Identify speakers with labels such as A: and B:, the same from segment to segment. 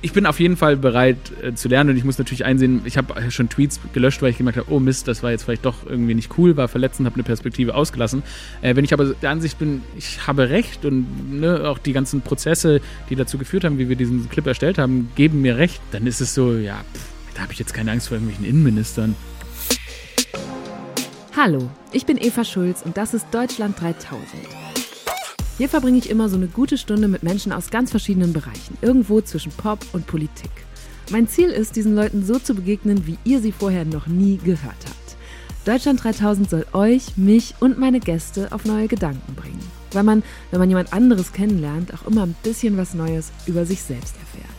A: ich bin auf jeden Fall bereit äh, zu lernen und ich muss natürlich einsehen, ich habe schon Tweets gelöscht, weil ich gemerkt habe, oh Mist, das war jetzt vielleicht doch irgendwie nicht cool, war verletzend, habe eine Perspektive ausgelassen. Äh, wenn ich aber der Ansicht bin, ich habe recht und ne, auch die ganzen Prozesse, die dazu geführt haben, wie wir diesen Clip erstellt haben, geben mir recht, dann ist es so, ja, pff, da habe ich jetzt keine Angst vor irgendwelchen Innenministern.
B: Hallo, ich bin Eva Schulz und das ist Deutschland 3000. Hier verbringe ich immer so eine gute Stunde mit Menschen aus ganz verschiedenen Bereichen, irgendwo zwischen Pop und Politik. Mein Ziel ist, diesen Leuten so zu begegnen, wie ihr sie vorher noch nie gehört habt. Deutschland 3000 soll euch, mich und meine Gäste auf neue Gedanken bringen. Weil man, wenn man jemand anderes kennenlernt, auch immer ein bisschen was Neues über sich selbst erfährt.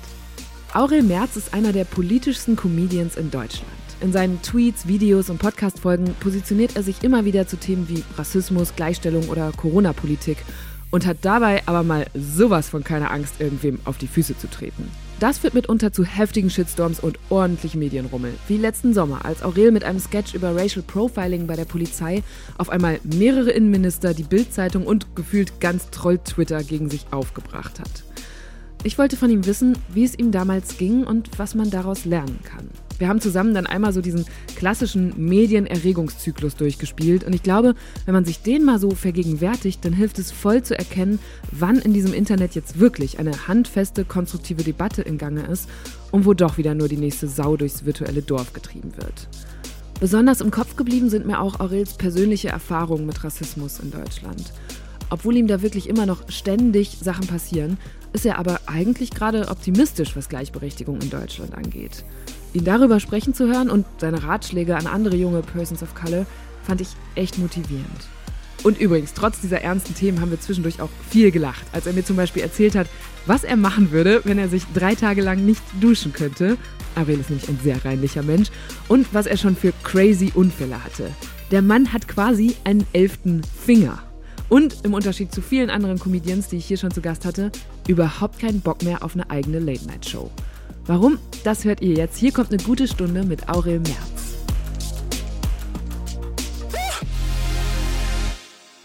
B: Aurel Merz ist einer der politischsten Comedians in Deutschland. In seinen Tweets, Videos und Podcast-Folgen positioniert er sich immer wieder zu Themen wie Rassismus, Gleichstellung oder Corona-Politik und hat dabei aber mal sowas von keiner Angst, irgendwem auf die Füße zu treten. Das führt mitunter zu heftigen Shitstorms und ordentlichem Medienrummel. Wie letzten Sommer, als Aurel mit einem Sketch über Racial Profiling bei der Polizei auf einmal mehrere Innenminister, die Bildzeitung und gefühlt ganz Troll-Twitter gegen sich aufgebracht hat. Ich wollte von ihm wissen, wie es ihm damals ging und was man daraus lernen kann. Wir haben zusammen dann einmal so diesen klassischen Medienerregungszyklus durchgespielt und ich glaube, wenn man sich den mal so vergegenwärtigt, dann hilft es voll zu erkennen, wann in diesem Internet jetzt wirklich eine handfeste, konstruktive Debatte in Gange ist und wo doch wieder nur die nächste Sau durchs virtuelle Dorf getrieben wird. Besonders im Kopf geblieben sind mir auch Aurels persönliche Erfahrungen mit Rassismus in Deutschland. Obwohl ihm da wirklich immer noch ständig Sachen passieren, ist er aber eigentlich gerade optimistisch, was Gleichberechtigung in Deutschland angeht. Ihn darüber sprechen zu hören und seine Ratschläge an andere junge Persons of Color fand ich echt motivierend. Und übrigens, trotz dieser ernsten Themen haben wir zwischendurch auch viel gelacht, als er mir zum Beispiel erzählt hat, was er machen würde, wenn er sich drei Tage lang nicht duschen könnte. Ariel ist nämlich ein sehr reinlicher Mensch. Und was er schon für crazy Unfälle hatte. Der Mann hat quasi einen elften Finger. Und im Unterschied zu vielen anderen Comedians, die ich hier schon zu Gast hatte, überhaupt keinen Bock mehr auf eine eigene Late-Night-Show. Warum? Das hört ihr jetzt. Hier kommt eine gute Stunde mit Aurel Merz.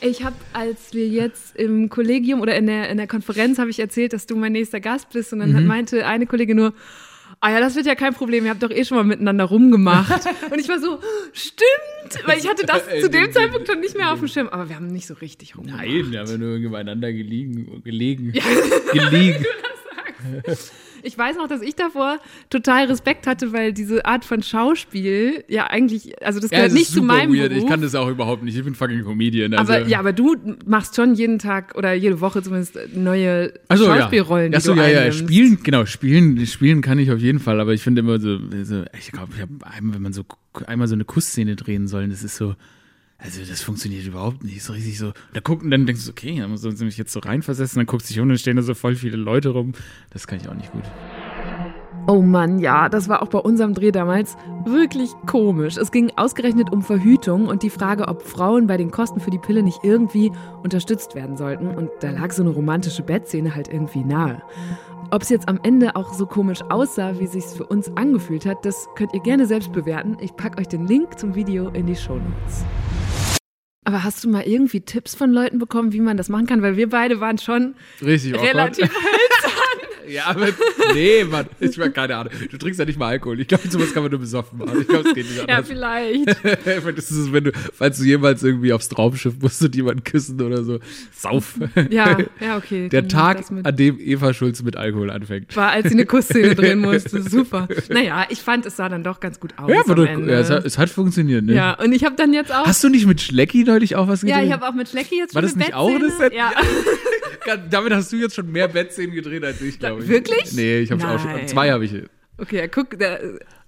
B: Ich habe, als wir jetzt im Kollegium oder in der, in der Konferenz, habe ich erzählt, dass du mein nächster Gast bist. Und dann mhm. meinte eine Kollegin nur, ah ja, das wird ja kein Problem, ihr habt doch eh schon mal miteinander rumgemacht. und ich war so, stimmt, weil ich hatte das zu dem Zeitpunkt schon nicht mehr auf dem Schirm, aber wir haben nicht so richtig rumgemacht.
A: Nein, wir haben ja nur übereinander gelegen, gelegen, ja. gelegen.
B: Ich weiß noch, dass ich davor total Respekt hatte, weil diese Art von Schauspiel ja eigentlich, also das gehört ja, nicht zu meinem weird.
A: Beruf. Ich kann das auch überhaupt nicht. Ich bin fucking Comedian.
B: Also. Aber ja, aber du machst schon jeden Tag oder jede Woche zumindest neue so, Schauspielrollen. Ja. Achso, ja, ja,
A: spielen, genau, spielen, spielen kann ich auf jeden Fall. Aber ich finde immer so, so ich glaube, ich habe einmal, wenn man so einmal so eine Kussszene drehen sollen, das ist so also das funktioniert überhaupt nicht. So richtig so. Da gucken, dann denkst du, okay, dann sollen sie mich jetzt so reinversetzen, dann guckst du dich um und stehen da so voll viele Leute rum. Das kann ich auch nicht gut.
B: Oh Mann, ja, das war auch bei unserem Dreh damals wirklich komisch. Es ging ausgerechnet um Verhütung und die Frage, ob Frauen bei den Kosten für die Pille nicht irgendwie unterstützt werden sollten. Und da lag so eine romantische Bettszene halt irgendwie nahe. Ob es jetzt am Ende auch so komisch aussah, wie sich's für uns angefühlt hat, das könnt ihr gerne selbst bewerten. Ich packe euch den Link zum Video in die Show Notes. Aber hast du mal irgendwie Tipps von Leuten bekommen, wie man das machen kann? Weil wir beide waren schon
A: Richtig
B: relativ.
A: Ja, aber nee, Mann, ich meine, keine Ahnung. Du trinkst ja nicht mal Alkohol. Ich glaube, sowas kann man nur besoffen machen. Ich glaube, es geht nicht
B: anders. Ja, vielleicht.
A: das ist, wenn du, falls du jemals irgendwie aufs Traumschiff musst und jemanden küssen oder so, sauf.
B: Ja, ja, okay.
A: Der Tag, an dem Eva Schulz mit Alkohol anfängt.
B: War, als sie eine Kussszene drehen musste. Super. Naja, ich fand, es sah dann doch ganz gut aus.
A: Ja, aber ja, es, hat, es, hat, funktioniert, ne?
B: Ja, und ich habe dann jetzt auch.
A: Hast du nicht mit Schlecki neulich auch was gedreht?
B: Ja, ich habe auch mit Schlecki jetzt
A: schon War das nicht auch eine Set?
B: Ja.
A: Damit hast du jetzt schon mehr Bettszenen gedreht als ich, glaube ich.
B: Wirklich?
A: Nee, ich habe auch schon. Zwei habe ich.
B: Okay, guck, der,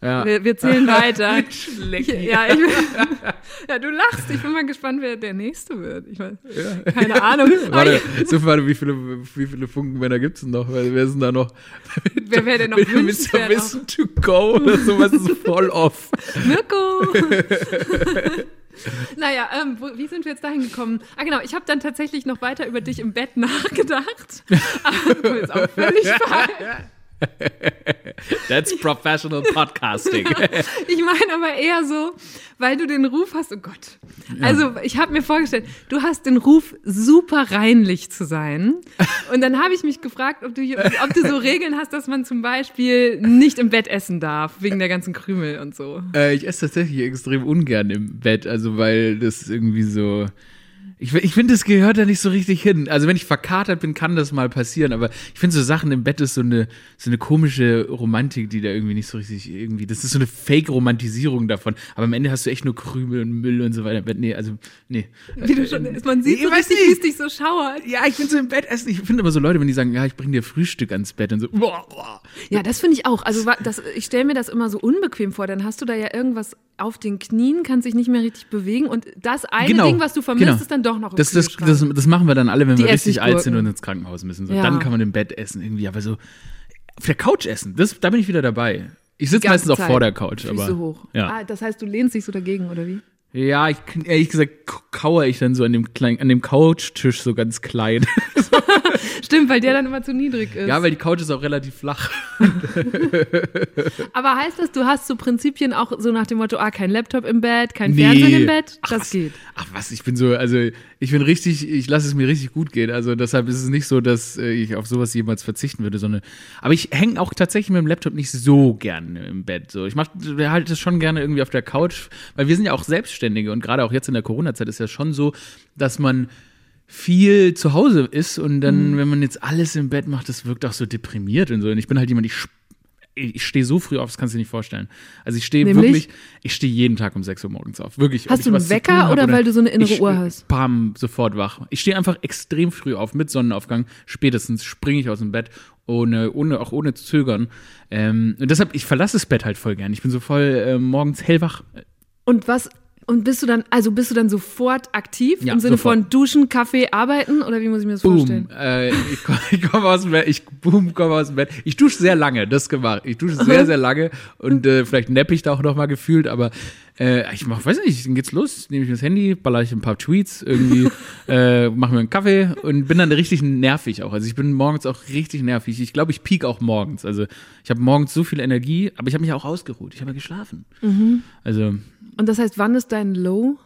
B: ja. Wir, wir, zählen weiter. ja, ich, ja, du lachst. Ich bin mal gespannt, wer der Nächste wird. Ich mein, ja. Keine Ahnung.
A: warte, so, warte, wie viele, wie viele Funkenmänner gibt es denn noch? Wer ist denn da noch?
B: Wer wäre denn noch
A: Mr. Wissen to go oder sowas ist voll off.
B: Mirko! naja, ähm, wo, wie sind wir jetzt dahin gekommen? Ah, genau, ich habe dann tatsächlich noch weiter über dich im Bett nachgedacht. Aber ist auch völlig falsch.
A: That's professional podcasting.
B: ich meine aber eher so, weil du den Ruf hast, oh Gott. Also ich habe mir vorgestellt, du hast den Ruf, super reinlich zu sein. Und dann habe ich mich gefragt, ob du, hier, ob du so Regeln hast, dass man zum Beispiel nicht im Bett essen darf, wegen der ganzen Krümel und so.
A: Äh, ich esse tatsächlich extrem ungern im Bett, also weil das irgendwie so ich, ich finde, das gehört da nicht so richtig hin. Also wenn ich verkatert bin, kann das mal passieren, aber ich finde so Sachen im Bett ist so eine, so eine komische Romantik, die da irgendwie nicht so richtig irgendwie, das ist so eine Fake-Romantisierung davon. Aber am Ende hast du echt nur Krümel und Müll und so weiter im Bett. Nee, also, nee.
B: Wie du schon, man sieht so richtig, wie es dich so schauert.
A: Ja, ich finde so im Bett essen, ich finde immer so Leute, wenn die sagen, ja, ich bringe dir Frühstück ans Bett und so, boah, boah.
B: Ja, das finde ich auch. Also das, ich stelle mir das immer so unbequem vor. Dann hast du da ja irgendwas auf den Knien, kannst dich nicht mehr richtig bewegen und das eine genau, Ding, was du vermisst, genau. ist dann doch noch im
A: das, das, das, das, machen wir dann alle, wenn Die wir richtig alt sind und ins Krankenhaus müssen. So, ja. Dann kann man im Bett essen irgendwie, aber so auf der Couch essen, das, da bin ich wieder dabei. Ich sitze meistens Zeit. auch vor der Couch. Füße aber,
B: hoch. Ja. Ah, das heißt, du lehnst dich so dagegen, oder wie?
A: Ja, ich, ehrlich gesagt kauere ich dann so an dem, klein, an dem Couchtisch so ganz klein.
B: Stimmt, weil der dann immer zu niedrig ist.
A: Ja, weil die Couch ist auch relativ flach.
B: Aber heißt das, du hast so Prinzipien auch so nach dem Motto, ah, kein Laptop im Bett, kein nee. Fernsehen im Bett? Das
A: ach,
B: geht.
A: Ach was, ich bin so, also ich bin richtig, ich lasse es mir richtig gut gehen. Also deshalb ist es nicht so, dass äh, ich auf sowas jemals verzichten würde, sondern. Aber ich hänge auch tatsächlich mit dem Laptop nicht so gerne im Bett. So, ich mache halt das schon gerne irgendwie auf der Couch, weil wir sind ja auch Selbstständige und gerade auch jetzt in der Corona-Zeit ist ja schon so, dass man viel zu Hause ist und dann, mhm. wenn man jetzt alles im Bett macht, das wirkt auch so deprimiert und so. Und ich bin halt jemand, ich ich stehe so früh auf, das kannst du dir nicht vorstellen. Also ich stehe wirklich, ich stehe jeden Tag um 6 Uhr morgens auf. Wirklich.
B: Hast du einen Wecker oder, oder, weil du so eine innere
A: ich,
B: Uhr hast?
A: Bam, sofort wach. Ich stehe einfach extrem früh auf, mit Sonnenaufgang. Spätestens springe ich aus dem Bett, ohne, ohne, auch ohne Zögern. Ähm, und deshalb, ich verlasse das Bett halt voll gern. Ich bin so voll äh, morgens hellwach.
B: Und was und bist du dann, also bist du dann sofort aktiv ja, im Sinne sofort. von Duschen, Kaffee, Arbeiten oder wie muss ich mir das boom. vorstellen?
A: Äh, ich komme komm aus dem Bett, ich boom, komme aus dem Bett. Ich dusche sehr lange, das gemacht. Ich dusche sehr, sehr lange und äh, vielleicht neppe ich da auch noch mal gefühlt, aber äh, ich mach, weiß nicht, dann geht's los, nehme ich das Handy, baller ich ein paar Tweets, irgendwie äh, mache mir einen Kaffee und bin dann richtig nervig auch. Also ich bin morgens auch richtig nervig. Ich glaube, ich peak auch morgens. Also ich habe morgens so viel Energie, aber ich habe mich auch ausgeruht. Ich habe ja geschlafen. Mhm. Also.
B: Und das heißt, wann ist dein Low?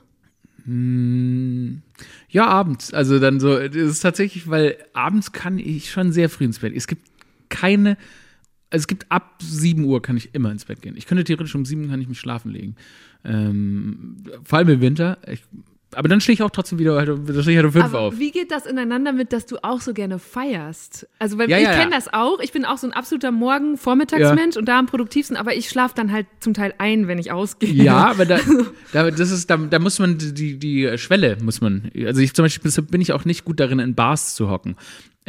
A: Hm, ja, abends. Also dann so, das ist tatsächlich, weil abends kann ich schon sehr früh ins Bett. Es gibt keine also es gibt ab 7 Uhr kann ich immer ins Bett gehen. Ich könnte theoretisch um 7 kann ich mich schlafen legen. Ähm, vor allem im Winter. Ich, aber dann stehe ich auch trotzdem wieder, halt, dann stehe ich halt um 5 aber auf.
B: Wie geht das ineinander mit, dass du auch so gerne feierst? Also, weil ja, ich ja, kenne ja. das auch. Ich bin auch so ein absoluter Morgen-Vormittagsmensch und da am produktivsten, aber ich schlafe dann halt zum Teil ein, wenn ich ausgehe.
A: Ja, aber da, da, das ist, da, da muss man die, die Schwelle, muss man. Also ich zum Beispiel bin ich auch nicht gut darin, in Bars zu hocken.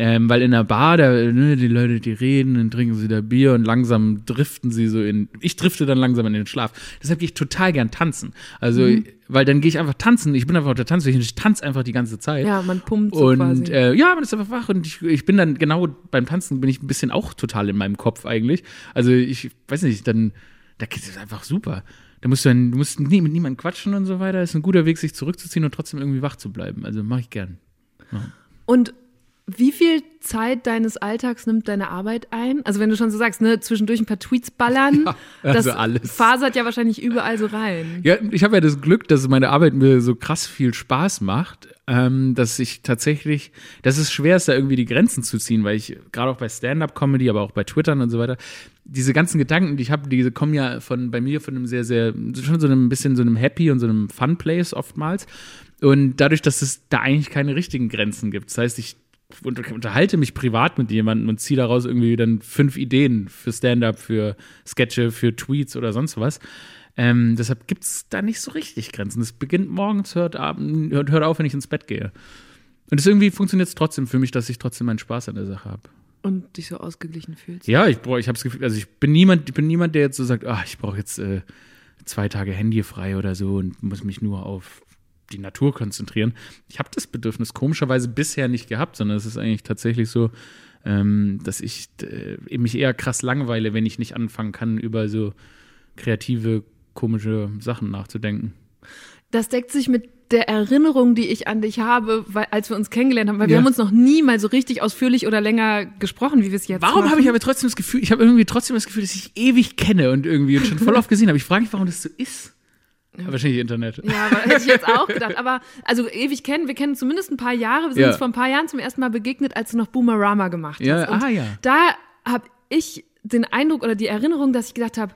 A: Ähm, weil in der Bar, da, ne, die Leute, die reden, dann trinken sie da Bier und langsam driften sie so in. Ich drifte dann langsam in den Schlaf. Deshalb gehe ich total gern tanzen. Also, mhm. weil dann gehe ich einfach tanzen. Ich bin einfach auf der Tanzfläche und ich tanze einfach die ganze Zeit.
B: Ja, man pumpt so
A: und,
B: quasi.
A: Äh, ja, man ist einfach wach und ich, ich bin dann genau beim Tanzen bin ich ein bisschen auch total in meinem Kopf eigentlich. Also, ich weiß nicht, dann, da geht es einfach super. Da musst du dann, du musst nie, mit niemandem quatschen und so weiter. Ist ein guter Weg, sich zurückzuziehen und trotzdem irgendwie wach zu bleiben. Also, mache ich gern. Ja.
B: Und wie viel Zeit deines Alltags nimmt deine Arbeit ein? Also wenn du schon so sagst, ne, zwischendurch ein paar Tweets ballern, ja, also das alles. fasert ja wahrscheinlich überall so rein.
A: Ja, ich habe ja das Glück, dass meine Arbeit mir so krass viel Spaß macht, ähm, dass ich tatsächlich, dass es schwer ist, da irgendwie die Grenzen zu ziehen, weil ich gerade auch bei Stand-up-Comedy, aber auch bei Twittern und so weiter, diese ganzen Gedanken, die ich habe, die kommen ja von bei mir von einem sehr, sehr, schon so einem bisschen so einem Happy und so einem Fun-Place oftmals. Und dadurch, dass es da eigentlich keine richtigen Grenzen gibt. Das heißt, ich unterhalte mich privat mit jemandem und ziehe daraus irgendwie dann fünf Ideen für Stand-up, für Sketche, für Tweets oder sonst was. Ähm, deshalb gibt es da nicht so richtig Grenzen. Es beginnt morgens, hört, abend, hört, hört auf, wenn ich ins Bett gehe. Und es irgendwie funktioniert es trotzdem für mich, dass ich trotzdem meinen Spaß an der Sache habe.
B: Und dich so ausgeglichen fühlst.
A: Ja, ich, ich habe das Gefühl, also ich bin niemand, ich bin niemand, der jetzt so sagt, ach, ich brauche jetzt äh, zwei Tage Handy frei oder so und muss mich nur auf die Natur konzentrieren. Ich habe das Bedürfnis komischerweise bisher nicht gehabt, sondern es ist eigentlich tatsächlich so, ähm, dass ich äh, mich eher krass langweile, wenn ich nicht anfangen kann, über so kreative, komische Sachen nachzudenken.
B: Das deckt sich mit der Erinnerung, die ich an dich habe, weil, als wir uns kennengelernt haben, weil wir
A: Ja.
B: haben uns noch nie mal so richtig ausführlich oder länger gesprochen, wie wir es jetzt
A: Warum habe ich aber trotzdem das Gefühl, ich habe irgendwie trotzdem das Gefühl, dass ich ewig kenne und irgendwie und schon voll oft gesehen habe. Ich frage mich, warum das so ist. Aber wahrscheinlich Internet.
B: Ja, aber hätte ich jetzt auch gedacht. Aber also ewig kennen, wir kennen zumindest ein paar Jahre. Wir sind
A: Ja.
B: uns vor ein paar Jahren zum ersten Mal begegnet, als du noch Boomerama gemacht hast.
A: Ja,
B: Und
A: ah, ja.
B: Da habe ich den Eindruck oder die Erinnerung, dass ich gedacht habe,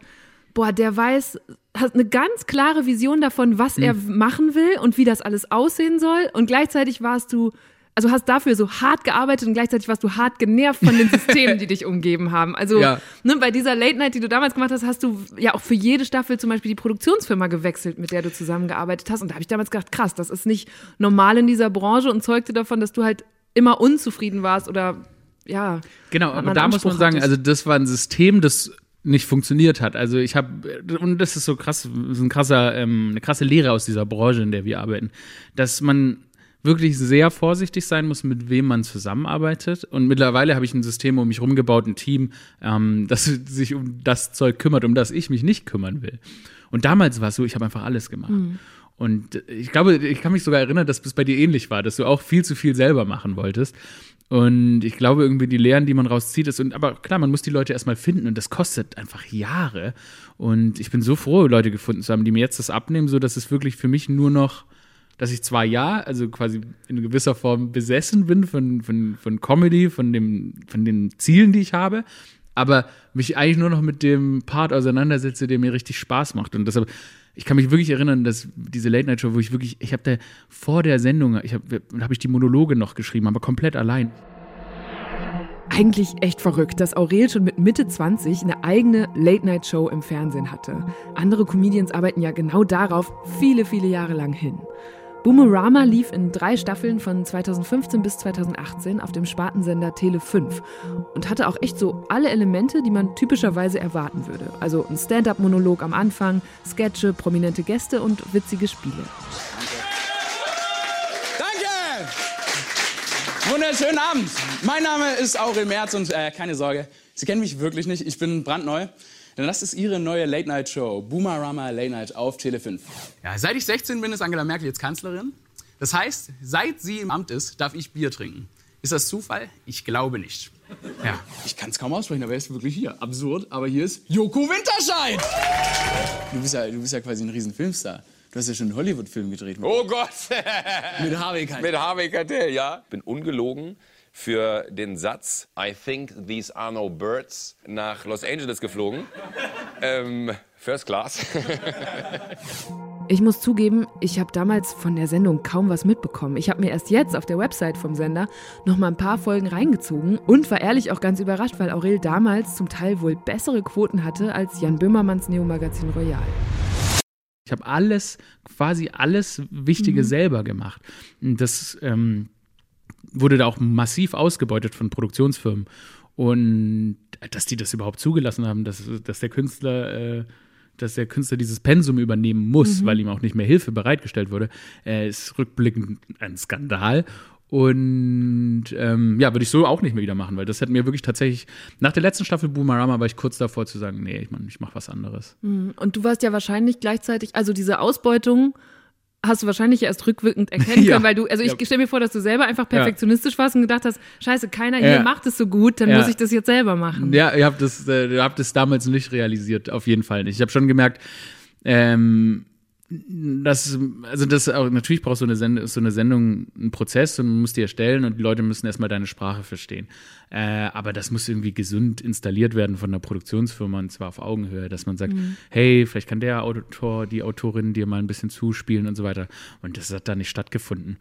B: boah, der weiß, hat eine ganz klare Vision davon, was er
A: Hm.
B: machen will und wie das alles aussehen soll. Und gleichzeitig warst du, also hast dafür so hart gearbeitet und gleichzeitig warst du hart genervt von den Systemen, die dich umgeben haben. Also
A: Ja.
B: ne, bei dieser Late Night, die du damals gemacht hast, hast du ja auch für jede Staffel zum Beispiel die Produktionsfirma gewechselt, mit der du zusammengearbeitet hast. Und da habe ich damals gedacht, krass, das ist nicht normal in dieser Branche und zeugte davon, dass du halt immer unzufrieden warst oder ja.
A: Genau, aber da muss man
B: Anspruch
A: sagen,
B: hattest.
A: also das war ein System, das nicht funktioniert hat. Also ich habe und das ist so krass, das ist ein krasser, ähm, eine krasse Lehre aus dieser Branche, in der wir arbeiten, dass man wirklich sehr vorsichtig sein muss, mit wem man zusammenarbeitet. Und mittlerweile habe ich ein System um mich rumgebaut, ein Team, ähm, das sich um das Zeug kümmert, um das ich mich nicht kümmern will. Und damals war es so, ich habe einfach alles gemacht. Und ich glaube, ich kann mich sogar erinnern, dass es bei dir ähnlich war, dass du auch viel zu viel selber machen wolltest. Und ich glaube, irgendwie die Lehren, die man rauszieht, ist, und aber klar, man muss die Leute erstmal finden und das kostet einfach Jahre. Und ich bin so froh, Leute gefunden zu haben, die mir jetzt das abnehmen, so dass es wirklich für mich nur noch, dass ich zwar ja, also quasi in gewisser Form besessen bin von, von, von Comedy, von, dem, von den Zielen, die ich habe, aber mich eigentlich nur noch mit dem Part auseinandersetze, der mir richtig Spaß macht. Und deshalb, ich kann mich wirklich erinnern, dass diese Late Night Show, wo ich wirklich, ich habe da vor der Sendung, ich habe hab ich die Monologe noch geschrieben, aber komplett allein.
B: Eigentlich echt verrückt, dass Aurel schon mit Mitte 20 eine eigene Late-Night-Show im Fernsehen hatte. Andere Comedians arbeiten ja genau darauf viele, viele Jahre lang hin. Boomerama lief in drei Staffeln von 2015 bis 2018 auf dem Spartensender Tele 5 und hatte auch echt so alle Elemente, die man typischerweise erwarten würde. Also ein Stand-up-Monolog am Anfang, Sketche, prominente Gäste und witzige Spiele.
C: Danke! Wunderschönen Abend. Mein Name ist Aurel Merz und äh, keine Sorge, Sie kennen mich wirklich nicht. Ich bin brandneu. Denn das ist Ihre neue Late-Night-Show, Boomerama Late Night auf Tele 5. Ja, seit ich 16 bin, ist Angela Merkel jetzt Kanzlerin. Das heißt, seit sie im Amt ist, darf ich Bier trinken. Ist das Zufall? Ich glaube nicht. Ja, ich kann es kaum aussprechen, aber er ist wirklich hier. Absurd, aber hier ist Joko Winterscheid. Du bist ja, du bist ja quasi ein Riesenfilmstar. Du hast ja schon einen Hollywood-Film gedreht.
D: Oh Gott!
C: Mit Harvey Keitel.
D: Mit Harvey Keitel, ja. Bin ungelogen für den Satz I think these are no birds nach Los Angeles geflogen. ähm, First Class.
B: Ich muss zugeben, ich habe damals von der Sendung kaum was mitbekommen. Ich habe mir erst jetzt auf der Website vom Sender noch mal ein paar Folgen reingezogen und war ehrlich auch ganz überrascht, weil Aurel damals zum Teil wohl bessere Quoten hatte als Jan Böhmermanns Neo-Magazin Royal.
A: Ich habe alles, quasi alles Wichtige selber gemacht. Das ähm, wurde da auch massiv ausgebeutet von Produktionsfirmen. Und dass die das überhaupt zugelassen haben, dass, dass der Künstler, äh, dass der Künstler dieses Pensum übernehmen muss, weil ihm auch nicht mehr Hilfe bereitgestellt wurde, äh, ist rückblickend ein Skandal. Und ähm, ja, würde ich so auch nicht mehr wieder machen, weil das hat mir wirklich tatsächlich, nach der letzten Staffel Boomerama war ich kurz davor zu sagen, nee, ich, mein, ich mache was anderes.
B: Und du warst ja wahrscheinlich gleichzeitig, also diese Ausbeutung hast du wahrscheinlich erst rückwirkend erkennen
A: Ja.
B: können, weil du, also ich
A: Ja.
B: stelle mir vor, dass du selber einfach perfektionistisch warst und gedacht hast, scheiße, keiner hier
A: Ja.
B: macht es so gut, dann muss ich das jetzt selber machen.
A: Ja, ihr habt das, äh, ihr habt das damals nicht realisiert, auf jeden Fall nicht. Ich habe schon gemerkt, ähm, das, also das auch, natürlich braucht so eine, Send so eine Sendung einen Prozess und man muss die erstellen und die Leute müssen erstmal deine Sprache verstehen. Äh, aber das muss irgendwie gesund installiert werden von der Produktionsfirma und zwar auf Augenhöhe, dass man sagt, hey, vielleicht kann der Autor, die Autorin dir mal ein bisschen zuspielen und so weiter. Und das hat da nicht stattgefunden.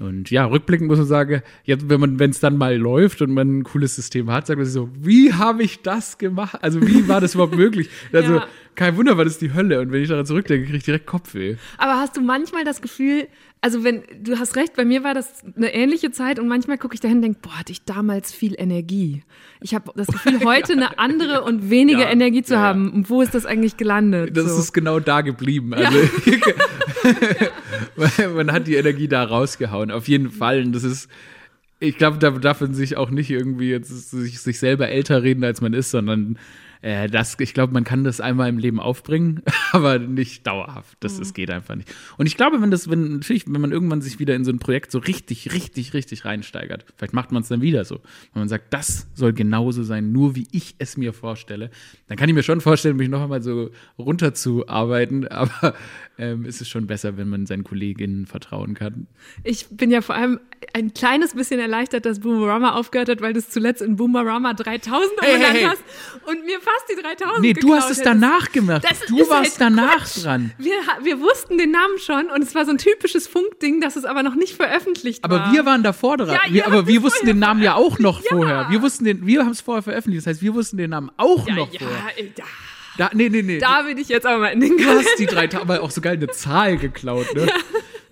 A: Und ja, rückblickend muss man sagen, jetzt, wenn man, wenn es dann mal läuft und man ein cooles System hat, sagt man sich so, wie habe ich das gemacht? Also wie war das überhaupt möglich? Also
B: Ja.
A: kein Wunder, war das die Hölle. Und wenn ich daran zurückdenke, kriege ich direkt Kopfweh.
B: Aber hast du manchmal das Gefühl, also wenn, du hast recht, bei mir war das eine ähnliche Zeit und manchmal gucke ich dahin und denke, boah, hatte ich damals viel Energie. Ich habe das Gefühl, heute eine andere und weniger
A: Ja,
B: Energie zu
A: ja.
B: haben. Und wo ist das eigentlich gelandet?
A: Das
B: so?
A: ist genau da geblieben. Also man hat die Energie da rausgehauen. Auf jeden Fall. Und das ist, ich glaube, da darf man sich auch nicht irgendwie jetzt sich, sich selber älter reden, als man ist, sondern Äh, das, ich glaube, man kann das einmal im Leben aufbringen, aber nicht dauerhaft. Das, das geht einfach nicht. Und ich glaube, wenn das, wenn natürlich, wenn man irgendwann sich wieder in so ein Projekt so richtig, richtig, richtig reinsteigert, vielleicht macht man es dann wieder so. Wenn man sagt, das soll genauso sein, nur wie ich es mir vorstelle, dann kann ich mir schon vorstellen, mich noch einmal so runterzuarbeiten, aber ähm, ist es schon besser, wenn man seinen Kolleginnen vertrauen kann.
B: Ich bin ja vor allem ein kleines bisschen erleichtert, dass Boomerama aufgehört hat, weil du es zuletzt in Boomerama 3000
A: Hey,
B: umbenannt
A: hey, hey.
B: hast und mir fast die 3000
A: Nee, du hast es
B: hättest.
A: danach gemacht.
B: Das
A: du warst
B: halt
A: danach
B: Quatsch.
A: dran.
B: Wir, wir wussten den Namen schon und es war so ein typisches Funkding, das es aber noch nicht veröffentlicht
A: Aber
B: war.
A: wir waren davor dran.
B: Ja,
A: wir, aber wir wussten den Namen ja auch noch
B: Ja.
A: vorher. Wir wussten den, wir haben es vorher veröffentlicht. Das heißt, wir wussten den Namen auch
B: ja,
A: noch
B: ja,
A: vorher.
B: ey, da,
A: nee, nee, nee.
B: da bin ich jetzt aber mal in den
A: du
B: Kalender.
A: hast die drei Tage, aber auch so geil eine Zahl geklaut, ne?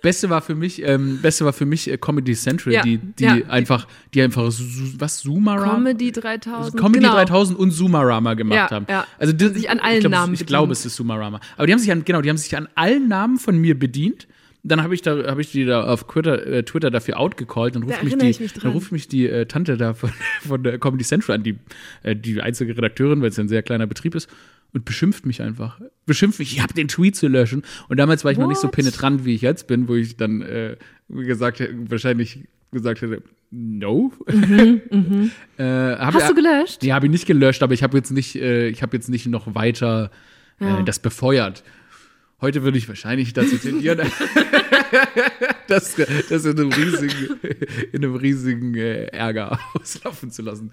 A: Beste war für mich, ähm, Beste war für mich äh, Comedy Central,
B: Ja,
A: die, die
B: ja.
A: einfach, die einfach, was, Sumarama?
B: Comedy 3000.
A: Comedy
B: genau.
A: 3000 und Sumarama gemacht haben.
B: ja.
A: Also die,
B: Sich an allen
A: ich glaub,
B: Namen
A: Ich, ich glaube, es ist Sumarama. Aber die haben sich an, genau, die haben sich an allen Namen von mir bedient. Dann habe ich da, habe ich die da auf Twitter, äh, Twitter dafür outgecallt. Dann ruft mich
B: erinnere
A: die,
B: ich mich
A: dann ruft mich die äh, Tante da von, von der Comedy Central an, die, äh, die einzige Redakteurin, weil es ja ein sehr kleiner Betrieb ist. Und beschimpft mich einfach. Beschimpft mich, ich habe den Tweet zu löschen. Und damals war ich noch nicht so
B: What?
A: penetrant, wie ich jetzt bin, wo ich dann äh, gesagt hätte, wahrscheinlich gesagt hätte, no. Äh, hab-
B: Hast du gelöscht?
A: Nee, habe ich nicht gelöscht, aber ich habe jetzt nicht, äh, ich habe jetzt nicht noch weiter
B: Ja.
A: äh, das befeuert. Heute würde ich wahrscheinlich dazu tendieren, das, das in einem riesigen, in einem riesigen äh, Ärger auslaufen zu lassen.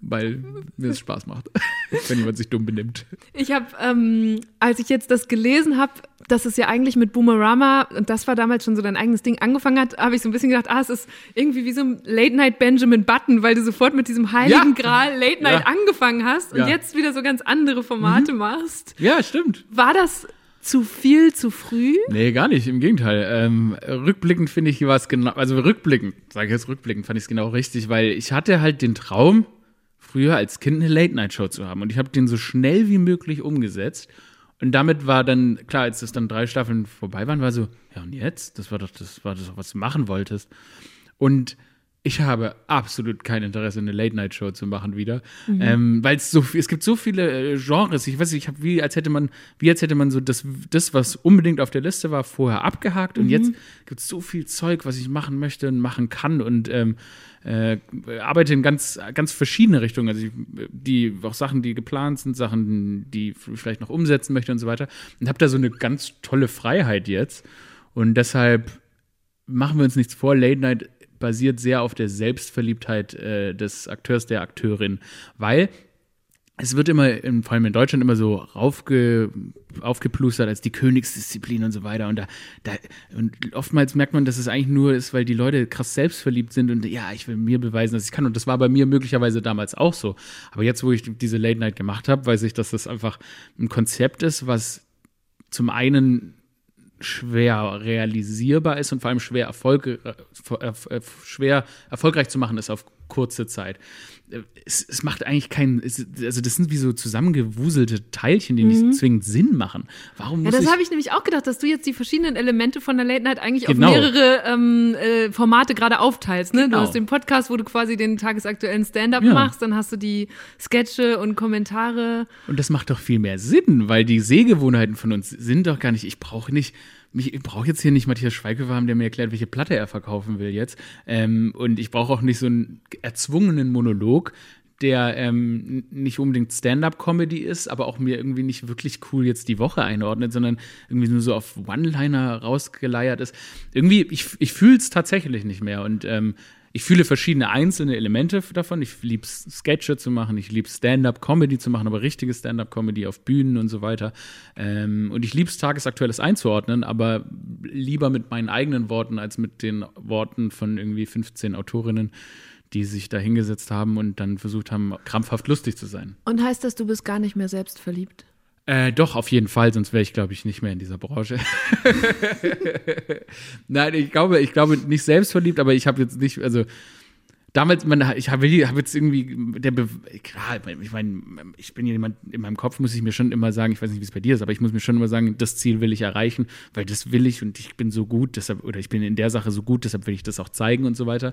A: Weil mir es Spaß macht, wenn jemand sich dumm benimmt.
B: Ich habe, ähm, als ich jetzt das gelesen habe, dass es ja eigentlich mit Boomerama, und das war damals schon so dein eigenes Ding, angefangen hat, habe ich so ein bisschen gedacht, ah, es ist irgendwie wie so ein Late-Night Benjamin Button, weil du sofort mit diesem heiligen
A: Ja.
B: Gral Late-Night
A: Ja.
B: angefangen hast und
A: Ja. Mhm.
B: jetzt wieder so ganz andere Formate machst.
A: Ja, stimmt.
B: War das zu viel, zu früh?
A: Nee, gar nicht, im Gegenteil. Ähm, rückblickend finde ich, war es genau, also rückblickend, sage ich jetzt rückblickend, fand ich es genau richtig, weil ich hatte halt den Traum, früher als Kind eine Late-Night-Show zu haben und ich habe den so schnell wie möglich umgesetzt und damit war dann, klar, als es dann drei Staffeln vorbei waren, war so, ja und jetzt? Das war doch, das war das, was du machen wolltest. Und ich habe absolut kein Interesse, eine Late-Night-Show zu machen wieder. Ähm, Weil es so es gibt so viele äh, Genres. Ich weiß nicht, ich habe wie, als hätte man, wie als hätte man so das, das, was unbedingt auf der Liste war, vorher abgehakt. Und jetzt gibt es so viel Zeug, was ich machen möchte und machen kann. Und ähm, äh, arbeite in ganz, ganz verschiedene Richtungen. Also ich, die auch Sachen, die geplant sind, Sachen, die ich vielleicht noch umsetzen möchte und so weiter. Und habe da so eine ganz tolle Freiheit jetzt. Und deshalb machen wir uns nichts vor, Late Night basiert sehr auf der Selbstverliebtheit äh, des Akteurs, der Akteurin, weil es wird immer, vor allem in Deutschland, immer so raufge, aufgeplustert als die Königsdisziplin und so weiter. Und da, da, und oftmals merkt man, dass es eigentlich nur ist, weil die Leute krass selbstverliebt sind und ja, ich will mir beweisen, dass ich kann. Und das war bei mir möglicherweise damals auch so. Aber jetzt, wo ich diese Late Night gemacht habe, weiß ich, dass das einfach ein Konzept ist, was zum einen schwer realisierbar ist und vor allem schwer, Erfolg, äh, äh, schwer erfolgreich zu machen ist auf kurze Zeit. Äh, Es, es macht eigentlich keinen, es, also das sind wie so zusammengewuselte Teilchen, die nicht zwingend Sinn machen. Warum
B: Ja,
A: muss
B: das
A: ich
B: habe ich nämlich auch gedacht, dass du jetzt die verschiedenen Elemente von der Late Night eigentlich
A: Genau.
B: auf mehrere ähm, äh, Formate gerade aufteilst. Ne? Du
A: Genau.
B: hast den Podcast, wo du quasi den tagesaktuellen Stand-up
A: Ja.
B: machst, dann hast du die Sketche und Kommentare.
A: Und das macht doch viel mehr Sinn, weil die Sehgewohnheiten von uns sind doch gar nicht, ich brauche nicht, mich, ich brauche jetzt hier nicht Matthias Schweighöfer haben, der mir erklärt, welche Platte er verkaufen will jetzt. Ähm, und ich brauche auch nicht so einen erzwungenen Monolog, der ähm, nicht unbedingt Stand-up-Comedy ist, aber auch mir irgendwie nicht wirklich cool jetzt die Woche einordnet, sondern irgendwie nur so auf One-Liner rausgeleiert ist. Irgendwie, ich, ich fühle es tatsächlich nicht mehr. Und ähm, ich fühle verschiedene einzelne Elemente davon. Ich liebe Sketche zu machen, ich liebe Stand-up-Comedy zu machen, aber richtige Stand-up-Comedy auf Bühnen und so weiter. Ähm, und ich liebe es, Tagesaktuelles einzuordnen, aber lieber mit meinen eigenen Worten als mit den Worten von irgendwie 15 Autorinnen, die sich da hingesetzt haben und dann versucht haben, krampfhaft lustig zu sein.
B: Und heißt das, du bist gar nicht mehr selbst verliebt?
A: Äh, doch, auf jeden Fall, sonst wäre ich, glaube ich, nicht mehr in dieser Branche. Nein, ich glaube, ich glaube nicht selbstverliebt, aber ich habe jetzt nicht, also damals, man, ich habe hab jetzt irgendwie, der Be klar, ich meine, ich bin jemand, in meinem Kopf muss ich mir schon immer sagen, ich weiß nicht, wie es bei dir ist, aber ich muss mir schon immer sagen, das Ziel will ich erreichen, weil das will ich und ich bin so gut, deshalb, oder ich bin in der Sache so gut, deshalb will ich das auch zeigen und so weiter.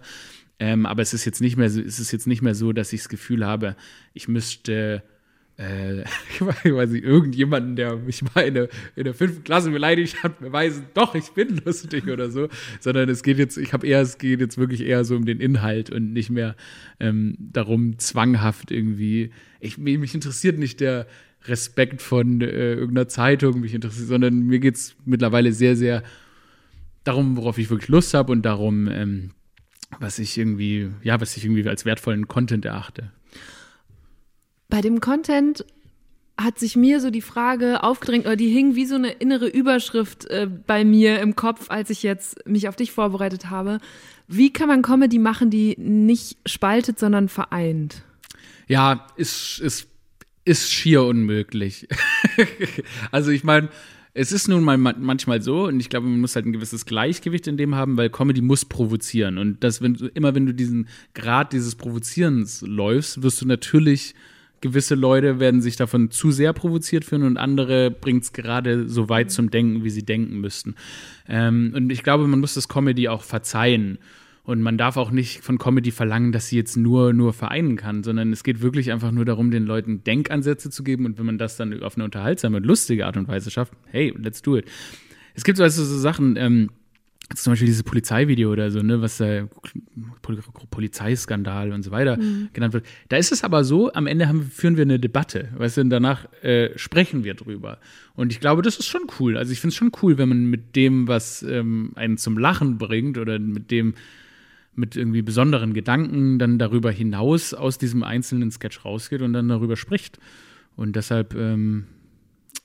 A: Ähm, aber es ist jetzt nicht mehr so, es ist jetzt nicht mehr so, dass ich das Gefühl habe, ich müsste äh, weiß nicht, irgendjemanden, der mich mal in der, in der fünften Klasse beleidigt hat, beweisen, doch, ich bin lustig oder so, sondern es geht jetzt, ich habe eher, es geht jetzt wirklich eher so um den Inhalt und nicht mehr ähm, darum, zwanghaft irgendwie, ich, mich interessiert nicht der Respekt von äh, irgendeiner Zeitung, mich interessiert, sondern mir geht es mittlerweile sehr, sehr darum, worauf ich wirklich Lust habe und darum, ähm, was ich irgendwie, ja, was ich irgendwie als wertvollen Content erachte.
B: Bei dem Content hat sich mir so die Frage aufgedrängt, oder die hing wie so eine innere Überschrift äh, bei mir im Kopf, als ich jetzt mich auf dich vorbereitet habe. Wie kann man Comedy machen, die nicht spaltet, sondern vereint?
A: Ja, ist, ist, ist schier unmöglich. also ich meine, es ist nun mal manchmal so, und ich glaube, man muss halt ein gewisses Gleichgewicht in dem haben, weil Comedy muss provozieren. Und das, wenn du, immer wenn du diesen Grad dieses Provozierens läufst, wirst du natürlich gewisse Leute werden sich davon zu sehr provoziert fühlen und andere bringt es gerade so weit zum Denken, wie sie denken müssten. Ähm, und ich glaube, man muss das Comedy auch verzeihen. Und man darf auch nicht von Comedy verlangen, dass sie jetzt nur, nur vereinen kann, sondern es geht wirklich einfach nur darum, den Leuten Denkansätze zu geben. Und wenn man das dann auf eine unterhaltsame und lustige Art und Weise schafft, hey, let's do it. Es gibt so, also so Sachen, ähm, zum Beispiel dieses Polizeivideo oder so, ne, was da Polizeiskandal und so weiter mhm. genannt wird. Da ist es aber so, am Ende haben, führen wir eine Debatte, weißt du, und danach äh, sprechen wir drüber. Und ich glaube, das ist schon cool. Also ich finde es schon cool, wenn man mit dem, was ähm, einen zum Lachen bringt oder mit dem, mit irgendwie besonderen Gedanken dann darüber hinaus aus diesem einzelnen Sketch rausgeht und dann darüber spricht. Und deshalb ähm,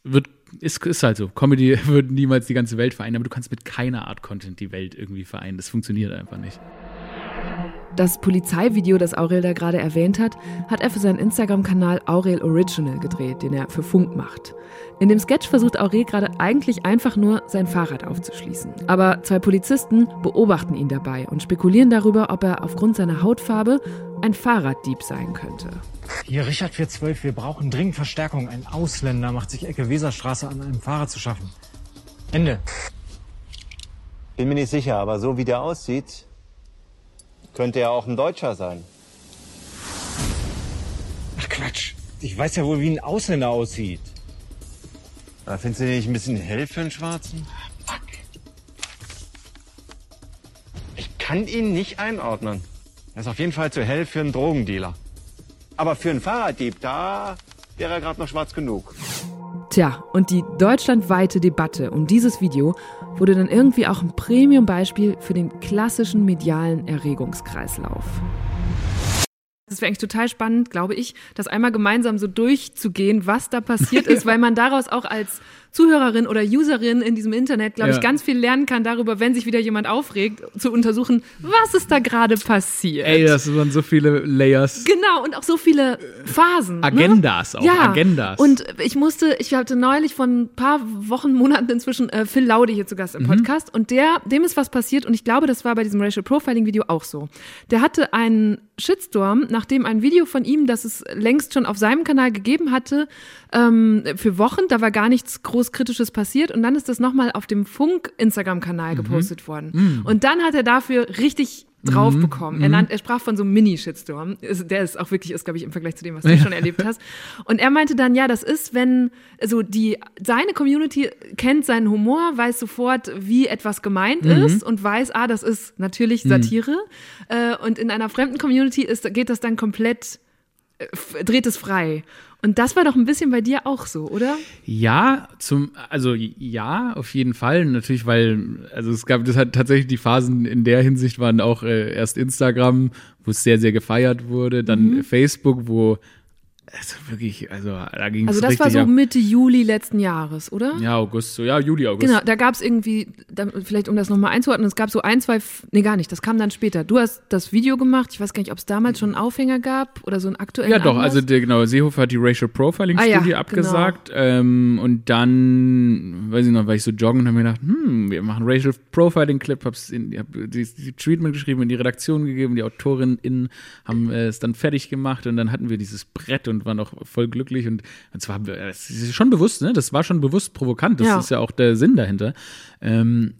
A: wird ist, ist halt so. Comedy würde niemals die ganze Welt vereinen, aber du kannst mit keiner Art Content die Welt irgendwie vereinen. Das funktioniert einfach nicht.
B: Das Polizeivideo, das Aurel da gerade erwähnt hat, hat er für seinen Instagram-Kanal Aurel Original gedreht, den er für Funk macht. In dem Sketch versucht Aurel gerade eigentlich einfach nur, sein Fahrrad aufzuschließen. Aber zwei Polizisten beobachten ihn dabei und spekulieren darüber, ob er aufgrund seiner Hautfarbe ein Fahrraddieb sein könnte.
E: Hier, Richard 412, wir brauchen dringend Verstärkung. Ein Ausländer macht sich Ecke Weserstraße an einem Fahrrad zu schaffen. Ende.
F: Bin mir nicht sicher, aber so wie der aussieht, könnte er auch ein Deutscher sein.
E: Ach Quatsch. Ich weiß ja wohl, wie ein Ausländer aussieht.
F: Da findest du den nicht ein bisschen hell für einen Schwarzen?
E: Fuck.
F: Ich kann ihn nicht einordnen. Er ist auf jeden Fall zu hell für einen Drogendealer. Aber für einen Fahrraddieb, da wäre er gerade noch schwarz genug.
B: Tja, und die deutschlandweite Debatte um dieses Video wurde dann irgendwie auch ein Premium-Beispiel für den klassischen medialen Erregungskreislauf. Das wäre eigentlich total spannend, glaube ich, das einmal gemeinsam so durchzugehen, was da passiert ist, weil man daraus auch als Zuhörerin oder Userin in diesem Internet, glaube ja. ich, ganz viel lernen kann darüber, wenn sich wieder jemand aufregt, zu untersuchen, was ist da gerade passiert.
A: Ey, das waren so viele Layers.
B: Genau, und auch so viele Phasen.
A: Ne? Agendas
B: ne?
A: auch,
B: ja.
A: Agendas.
B: Und ich musste, ich hatte neulich von ein paar Wochen, Monaten inzwischen äh, Phil Laude hier zu Gast im mhm. Podcast und der, dem ist was passiert und ich glaube, das war bei diesem Racial Profiling Video auch so. Der hatte einen Shitstorm, nachdem ein Video von ihm, das es längst schon auf seinem Kanal gegeben hatte, ähm, für Wochen, da war gar nichts groß Kritisches passiert und dann ist das nochmal auf dem Funk-Instagram-Kanal mhm. gepostet worden. Mhm. Und dann hat er dafür richtig drauf mhm. bekommen. Er, mhm. nannt, er sprach von so einem Mini-Shitstorm. Der ist auch wirklich ist, glaube ich, im Vergleich zu dem, was du ja. schon erlebt hast. Und er meinte dann, ja, das ist, wenn, also die, seine Community kennt seinen Humor, weiß sofort, wie etwas gemeint mhm. ist und weiß, ah, das ist natürlich mhm. Satire. Mhm. und in einer fremden Community ist, geht das dann komplett, äh, dreht es frei. Und das war doch ein bisschen bei dir auch so, oder?
A: Ja, zum, also ja, auf jeden Fall. Natürlich, weil, also es gab, das hat tatsächlich die Phasen in der Hinsicht waren auch äh, erst Instagram, wo es sehr, sehr gefeiert wurde, dann mhm. Facebook, wo also wirklich, also da ging es
B: Also das war so Mitte Juli letzten Jahres, oder?
A: Ja, August, so ja, Juli, August.
B: Genau, da gab es irgendwie, da, vielleicht um das nochmal einzuordnen, es gab so ein, zwei, nee gar nicht, das kam dann später. Du hast das Video gemacht, ich weiß gar nicht, ob es damals schon einen Aufhänger gab oder so einen aktuellen
A: Ja doch, Anlass. also der, genau, Seehofer hat die Racial Profiling Studie ah, ja, abgesagt genau. ähm, und dann, weiß ich noch, war ich so joggen und habe mir gedacht, hm, wir machen Racial Profiling Clip, hab's in, hab die, die Treatment geschrieben, in die Redaktion gegeben, die AutorInnen haben äh, es dann fertig gemacht und dann hatten wir dieses Brett und und waren auch voll glücklich. Und, und zwar, das ist schon bewusst, ne? Das war schon bewusst provokant. Das ja. ist ja auch der Sinn dahinter. Ähm,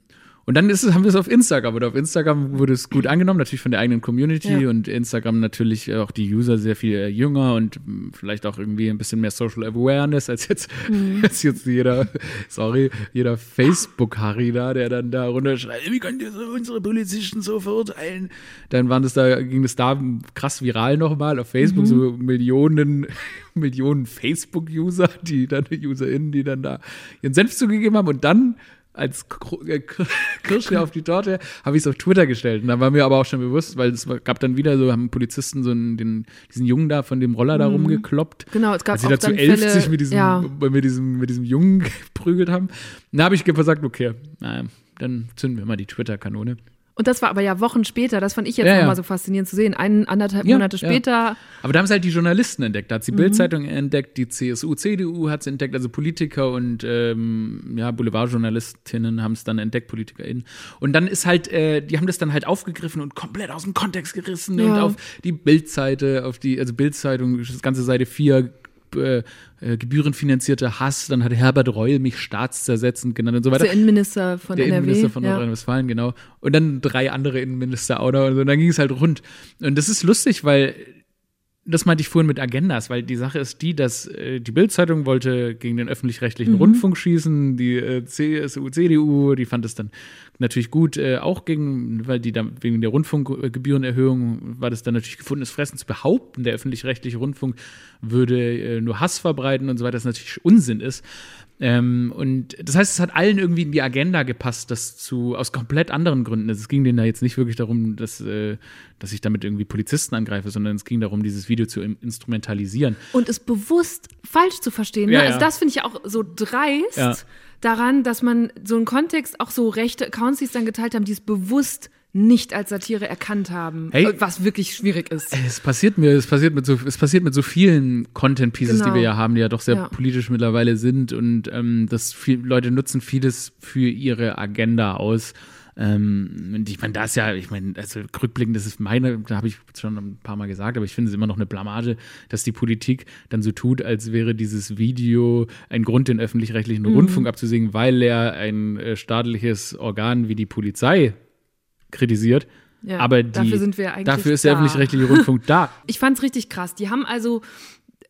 A: Und dann ist es, haben wir es auf Instagram. Und auf Instagram wurde es gut angenommen, natürlich von der eigenen Community
B: Ja.
A: und Instagram natürlich auch die User sehr viel äh, jünger und mh, vielleicht auch irgendwie ein bisschen mehr Social Awareness als jetzt, als jetzt jeder, sorry, jeder Facebook-Harry da, der dann da runterschreit, wie könnt ihr so unsere Polizisten so verurteilen? Dann waren das da, ging es da krass viral nochmal auf Facebook, so Millionen, Millionen Facebook-User, die dann, UserInnen, die dann da ihren Senf zugegeben haben und dann als äh, Kirsche auf die Torte habe ich es auf Twitter gestellt. Und da war mir aber auch schon bewusst, weil es gab dann wieder so, haben Polizisten so einen, den, diesen Jungen da von dem Roller da rumgekloppt.
B: Genau, es gab
A: Als sie
B: auch
A: da zu
B: dann
A: elf
B: Fälle,
A: sich mit diesem,
B: ja.
A: mit, diesem, mit diesem Jungen geprügelt haben. Da habe ich gesagt, okay, naja, dann zünden wir mal die Twitter-Kanone.
B: Und das war aber ja Wochen später, das fand ich jetzt
A: Ja, ja.
B: nochmal so faszinierend zu sehen. Ein, anderthalb
A: Ja,
B: Monate
A: ja.
B: später.
A: Aber da haben es halt die Journalisten entdeckt. Da
B: Mhm.
A: hat die Bildzeitung entdeckt, die CSU, CDU hat es entdeckt, also Politiker und ähm, ja, Boulevardjournalistinnen haben es dann entdeckt, PolitikerInnen. Und dann ist halt, äh, die haben das dann halt aufgegriffen und komplett aus dem Kontext gerissen und
B: Ja.
A: auf die Bildseite, auf die, also Bildzeitung, das ganze Seite 4 äh, äh, gebührenfinanzierte Hass, dann hat Herbert Reul mich staatszersetzend genannt und so weiter.
B: Der Innenminister von
A: Der
B: NRW.
A: Innenminister von
B: ja.
A: Nordrhein-Westfalen, genau. Und dann drei andere Innenminister auch noch. Und so. Und dann ging es halt rund. Und das ist lustig, weil das meinte ich vorhin mit Agendas, weil die Sache ist die, dass äh, die Bild-Zeitung wollte gegen den öffentlich-rechtlichen Rundfunk schießen, die äh, CSU, CDU, die fand es dann natürlich gut, äh, auch gegen, weil die dann wegen der Rundfunkgebührenerhöhung war das dann natürlich gefundenes Fressen zu behaupten, der öffentlich-rechtliche Rundfunk würde äh, nur Hass verbreiten und so weiter, das natürlich Unsinn ist. Ähm, und das heißt, es hat allen irgendwie in die Agenda gepasst, das zu, aus komplett anderen Gründen. Also es ging denen da jetzt nicht wirklich darum, dass, äh, dass ich damit irgendwie Polizisten angreife, sondern es ging darum, dieses Video zu instrumentalisieren.
B: Und es bewusst falsch zu verstehen. Ne?
A: Ja, ja.
B: Also das finde ich auch so dreist
A: Ja.
B: daran, dass man so einen Kontext, auch so rechte Accounts, die es dann geteilt haben, die es bewusst nicht als Satire erkannt haben,
A: Hey.
B: äh, was wirklich schwierig ist.
A: Es passiert mir, es passiert mit so, es passiert mit so vielen Content Pieces,
B: Genau.
A: die wir ja haben, die ja doch sehr
B: Ja.
A: politisch mittlerweile sind und ähm, das viel, Leute nutzen vieles für ihre Agenda aus. Ähm, und ich meine, das ja, ich meine, also rückblickend, das ist meine, da habe ich schon ein paar Mal gesagt, aber ich finde es immer noch eine Blamage, dass die Politik dann so tut, als wäre dieses Video ein Grund, den öffentlich-rechtlichen
B: Mhm.
A: Rundfunk abzusägen, weil er ein äh, staatliches Organ wie die Polizei kritisiert.
B: Ja,
A: aber die,
B: dafür sind wir ja eigentlich
A: dafür ist der
B: da.
A: öffentlich-rechtliche Rundfunk da.
B: Ich fand's richtig krass. Die haben also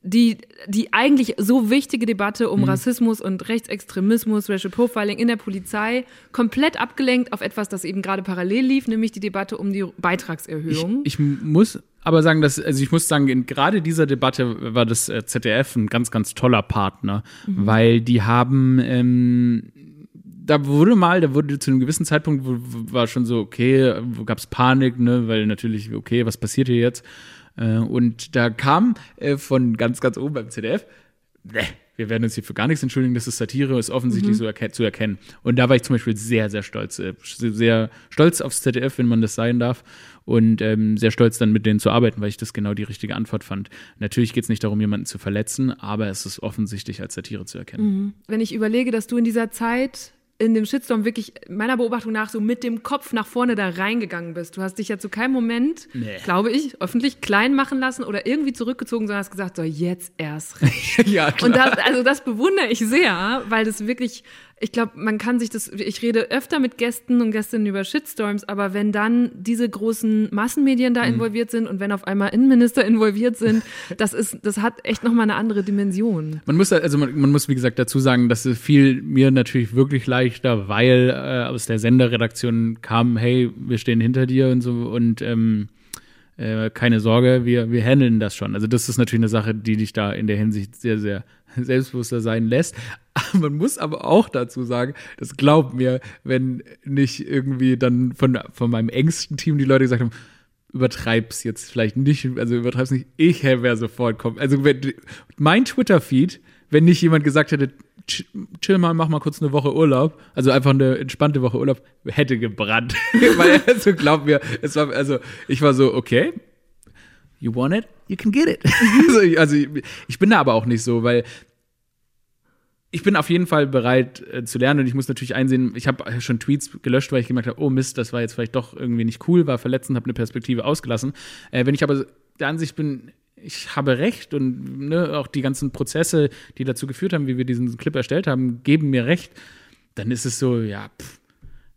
B: die, die eigentlich so wichtige Debatte
A: Mhm.
B: um Rassismus und Rechtsextremismus, Racial Profiling in der Polizei komplett abgelenkt auf etwas, das eben gerade parallel lief, nämlich die Debatte um die Beitragserhöhung.
A: Ich muss aber sagen, dass, also ich muss sagen, in gerade dieser Debatte war das äh, ZDF ein ganz, ganz toller Partner,
B: Mhm.
A: weil die haben, ähm, da wurde mal, da wurde zu einem gewissen Zeitpunkt war schon so, okay, gab es Panik, ne, weil natürlich, okay, was passiert hier jetzt? Äh, und da kam äh, von ganz, ganz oben beim ZDF, ne, wir werden uns hier für gar nichts entschuldigen, das ist Satire, ist offensichtlich so erke zu erkennen. Und da war ich zum Beispiel sehr, sehr stolz, äh, sehr stolz aufs ZDF, wenn man das sein darf. Und ähm, sehr stolz dann mit denen zu arbeiten, weil ich das genau die richtige Antwort fand. Natürlich geht es nicht darum, jemanden zu verletzen, aber es ist offensichtlich als Satire zu erkennen.
B: Wenn ich überlege, dass du in dieser Zeit in dem Shitstorm wirklich meiner Beobachtung nach so mit dem Kopf nach vorne da reingegangen bist. Du hast dich ja zu keinem Moment,
A: Nee.
B: glaube ich, öffentlich klein machen lassen oder irgendwie zurückgezogen, sondern hast gesagt, so jetzt erst recht.
A: ja,
B: Und das, also das bewundere ich sehr, weil das wirklich, ich glaube, man kann sich das, ich rede öfter mit Gästen und Gästinnen über Shitstorms, aber wenn dann diese großen Massenmedien
A: Mhm.
B: da involviert sind und wenn auf einmal Innenminister involviert sind, das ist, das hat echt nochmal eine andere Dimension.
A: Man muss, also man, man muss, wie gesagt, dazu sagen, dass es fiel mir natürlich wirklich leichter, weil äh, aus der Senderredaktion kam, hey, wir stehen hinter dir und so und ähm, äh, keine Sorge, wir, wir handeln das schon. Also das ist natürlich eine Sache, die dich da in der Hinsicht sehr, sehr selbstbewusster sein lässt. Man muss aber auch dazu sagen, das glaubt mir, wenn nicht irgendwie dann von, von meinem engsten Team die Leute gesagt haben, übertreib's jetzt vielleicht nicht, also übertreib's nicht, ich wäre sofort kommen. Also wenn, mein Twitter-Feed, wenn nicht jemand gesagt hätte, ch- chill mal, mach mal kurz eine Woche Urlaub, also einfach eine entspannte Woche Urlaub, hätte gebrannt. Weil, also glaub mir, es war, also ich war so, okay, you want it, you can get it. also, ich, also ich bin da aber auch nicht so, weil ich bin auf jeden Fall bereit äh, zu lernen und ich muss natürlich einsehen, ich habe schon Tweets gelöscht, weil ich gemerkt habe, oh Mist, das war jetzt vielleicht doch irgendwie nicht cool, war verletzend, habe eine Perspektive ausgelassen. Äh, wenn ich aber der Ansicht bin, ich habe recht und ne, auch die ganzen Prozesse, die dazu geführt haben, wie wir diesen Clip erstellt haben, geben mir recht, dann ist es so, ja, pff,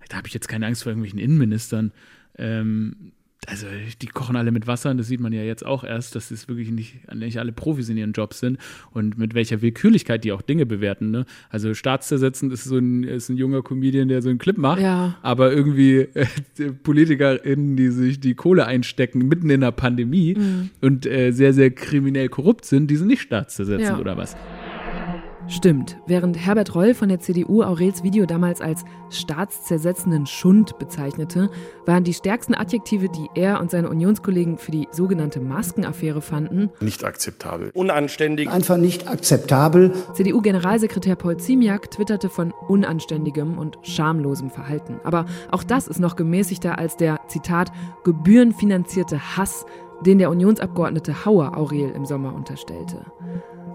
A: da habe ich jetzt keine Angst vor irgendwelchen Innenministern. Ähm, also die kochen alle mit Wasser und das sieht man ja jetzt auch erst, dass es wirklich nicht, nicht alle Profis in ihren Jobs sind und mit welcher Willkürlichkeit die auch Dinge bewerten. Ne? Also staatszersetzend ist so ein, ist ein junger Comedian, der so einen Clip macht,
B: Ja.
A: aber irgendwie äh, PolitikerInnen, die sich die Kohle einstecken mitten in der Pandemie und äh, sehr, sehr kriminell korrupt sind, die sind nicht staatszersetzend
B: Ja.
A: oder was?
B: Stimmt. Während Herbert Reul von der CDU Aurels Video damals als staatszersetzenden Schund bezeichnete, waren die stärksten Adjektive, die er und seine Unionskollegen für die sogenannte Maskenaffäre fanden,
G: Nicht akzeptabel.
H: unanständig,
I: Einfach nicht akzeptabel.
B: CDU-Generalsekretär Paul Ziemiak twitterte von unanständigem und schamlosem Verhalten. Aber auch das ist noch gemäßigter als der, Zitat, gebührenfinanzierte Hass, den der Unionsabgeordnete Hauer Aurel im Sommer unterstellte.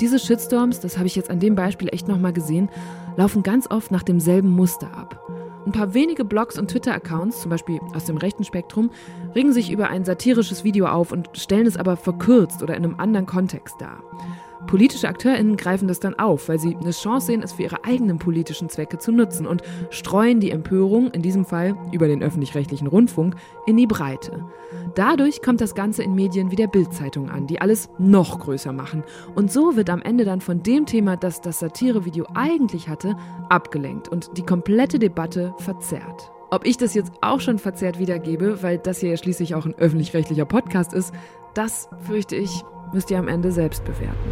B: Diese Shitstorms, das habe ich jetzt an dem Beispiel echt nochmal gesehen, laufen ganz oft nach demselben Muster ab. Ein paar wenige Blogs und Twitter-Accounts, zum Beispiel aus dem rechten Spektrum, regen sich über ein satirisches Video auf und stellen es aber verkürzt oder in einem anderen Kontext dar. Politische AkteurInnen greifen das dann auf, weil sie eine Chance sehen, es für ihre eigenen politischen Zwecke zu nutzen und streuen die Empörung, in diesem Fall über den öffentlich-rechtlichen Rundfunk, in die Breite. Dadurch kommt das Ganze in Medien wie der Bild-Zeitung an, die alles noch größer machen. Und so wird am Ende dann von dem Thema, das das Satirevideo eigentlich hatte, abgelenkt und die komplette Debatte verzerrt. Ob ich das jetzt auch schon verzerrt wiedergebe, weil das hier ja schließlich auch ein öffentlich-rechtlicher Podcast ist, das fürchte ich, müsst ihr am Ende selbst bewerten.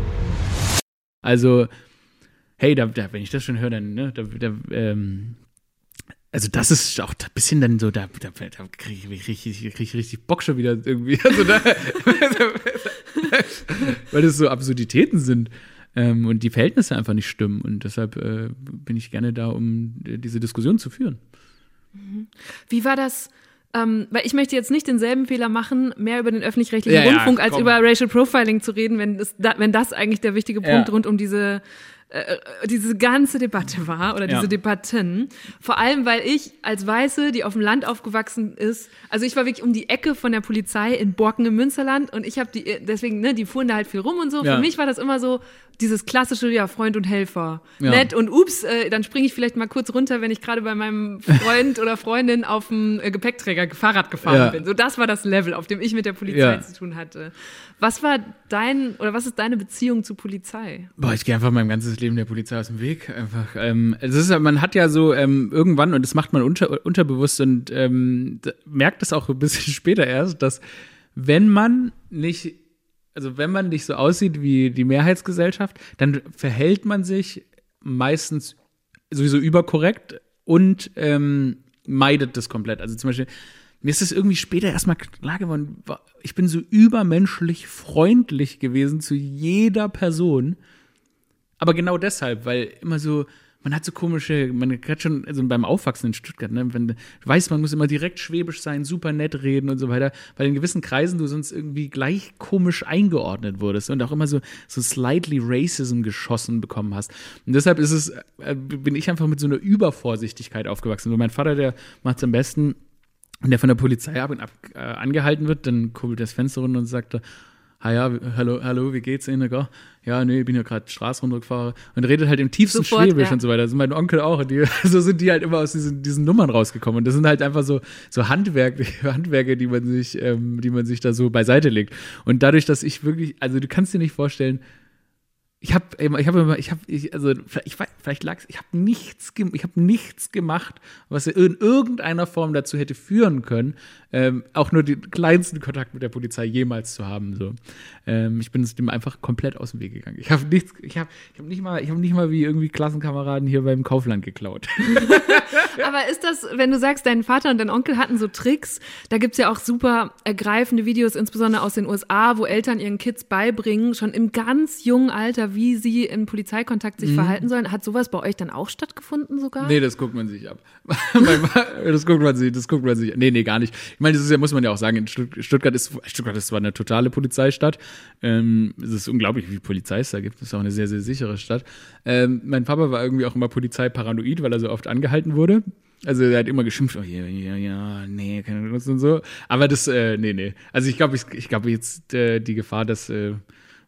A: Also, hey, da, da, wenn ich das schon höre, dann, ne, da, da, ähm, also das ist auch ein bisschen dann so, da, da, da kriege ich, richtig- krieg ich richtig Bock schon wieder irgendwie. Also da, weil das so Absurditäten sind ähm, und die Verhältnisse einfach nicht stimmen. Und deshalb äh, bin ich gerne da, um äh, diese Diskussion zu führen.
B: Wie war das? Ähm, weil ich möchte jetzt nicht denselben Fehler machen, mehr über den öffentlich-rechtlichen
A: Ja, ja,
B: Rundfunk als
A: komm.
B: über Racial Profiling zu reden, wenn das, da, wenn das eigentlich der wichtige Punkt
A: Ja.
B: rund um diese äh, diese ganze Debatte war oder
A: Ja.
B: diese Debatten. Vor allem, weil ich als Weiße, die auf dem Land aufgewachsen ist, also ich war wirklich um die Ecke von der Polizei in Borken im Münsterland und ich habe die, deswegen, ne, die fuhren da halt viel rum und so.
A: Ja.
B: Für mich war das immer so dieses klassische, ja, Freund und Helfer.
A: Ja.
B: Nett und ups, äh, dann springe ich vielleicht mal kurz runter, wenn ich gerade bei meinem Freund oder Freundin auf dem äh, Gepäckträger Fahrrad gefahren
A: Ja.
B: bin. So, das war das Level, auf dem ich mit der Polizei
A: Ja.
B: zu tun hatte. Was war dein, oder was ist deine Beziehung zu Polizei?
A: Boah, ich gehe einfach mein ganzes Leben der Polizei aus dem Weg. Einfach, ähm, ist, man hat ja so ähm, irgendwann, und das macht man unter, unterbewusst und ähm, merkt es auch ein bisschen später erst, dass wenn man nicht, also wenn man nicht so aussieht wie die Mehrheitsgesellschaft, dann verhält man sich meistens sowieso überkorrekt und ähm, meidet das komplett. Also zum Beispiel, mir ist es irgendwie später erstmal klar geworden, ich bin so übermenschlich freundlich gewesen zu jeder Person. Aber genau deshalb, weil immer so, man hat so komische, man hat schon, also beim Aufwachsen in Stuttgart, ne, wenn du weißt, man muss immer direkt schwäbisch sein, super nett reden und so weiter, weil in gewissen Kreisen du sonst irgendwie gleich komisch eingeordnet wurdest und auch immer so, so slightly Racism geschossen bekommen hast. Und deshalb ist es, äh, bin ich einfach mit so einer Übervorsichtigkeit aufgewachsen. Und mein Vater, der macht es am besten, wenn der von der Polizei ab und ab äh, angehalten wird, dann kurbelt das Fenster runter und sagt, ah ja, hallo, hallo, wie geht's Ihnen? gell? Ja, nee, ich bin ja gerade Straße runtergefahren und redet halt im tiefsten
B: Sofort,
A: Schwäbisch
B: ja.
A: und so weiter. Das ist mein Onkel auch. Die, so sind die halt immer aus diesen, diesen Nummern rausgekommen. Und das sind halt einfach so, so Handwerk, Handwerke, die man sich, ähm, die man sich da so beiseite legt. Und dadurch, dass ich wirklich, also du kannst dir nicht vorstellen, ich habe ich habe ich habe ich also ich weiß, vielleicht lag's ich habe nichts ich habe nichts gemacht was in irgendeiner Form dazu hätte führen können ähm, auch nur den kleinsten Kontakt mit der Polizei jemals zu haben so. Ähm, ich bin dem einfach komplett aus dem Weg gegangen. Ich habe nichts ich habe ich habe nicht mal ich habe nicht mal wie irgendwie Klassenkameraden hier beim Kaufland geklaut
B: Aber ist das, wenn du sagst, dein Vater und dein Onkel hatten so Tricks, da gibt's ja auch super ergreifende Videos, insbesondere aus den USA, wo Eltern ihren Kids beibringen, schon im ganz jungen Alter, wie sie in Polizeikontakt sich verhalten sollen. Hat sowas bei euch dann auch stattgefunden sogar?
A: Nee, das guckt man sich ab. das guckt man sich, das guckt man sich. Nee, nee, gar nicht. Ich meine, das ist ja, muss man ja auch sagen, in Stutt- Stuttgart ist, Stuttgart ist zwar eine totale Polizeistadt. Ähm, es ist unglaublich, wie viel Polizei es da gibt. Es ist auch eine sehr, sehr sichere Stadt. Ähm, mein Papa war irgendwie auch immer polizeiparanoid, weil er so oft angehalten wurde. Also er hat immer geschimpft, oh ja, ja, ja, nee, keine Lust und so. Aber das, äh, nee, nee. Also ich glaube, ich, ich glaube jetzt äh, die Gefahr, dass äh,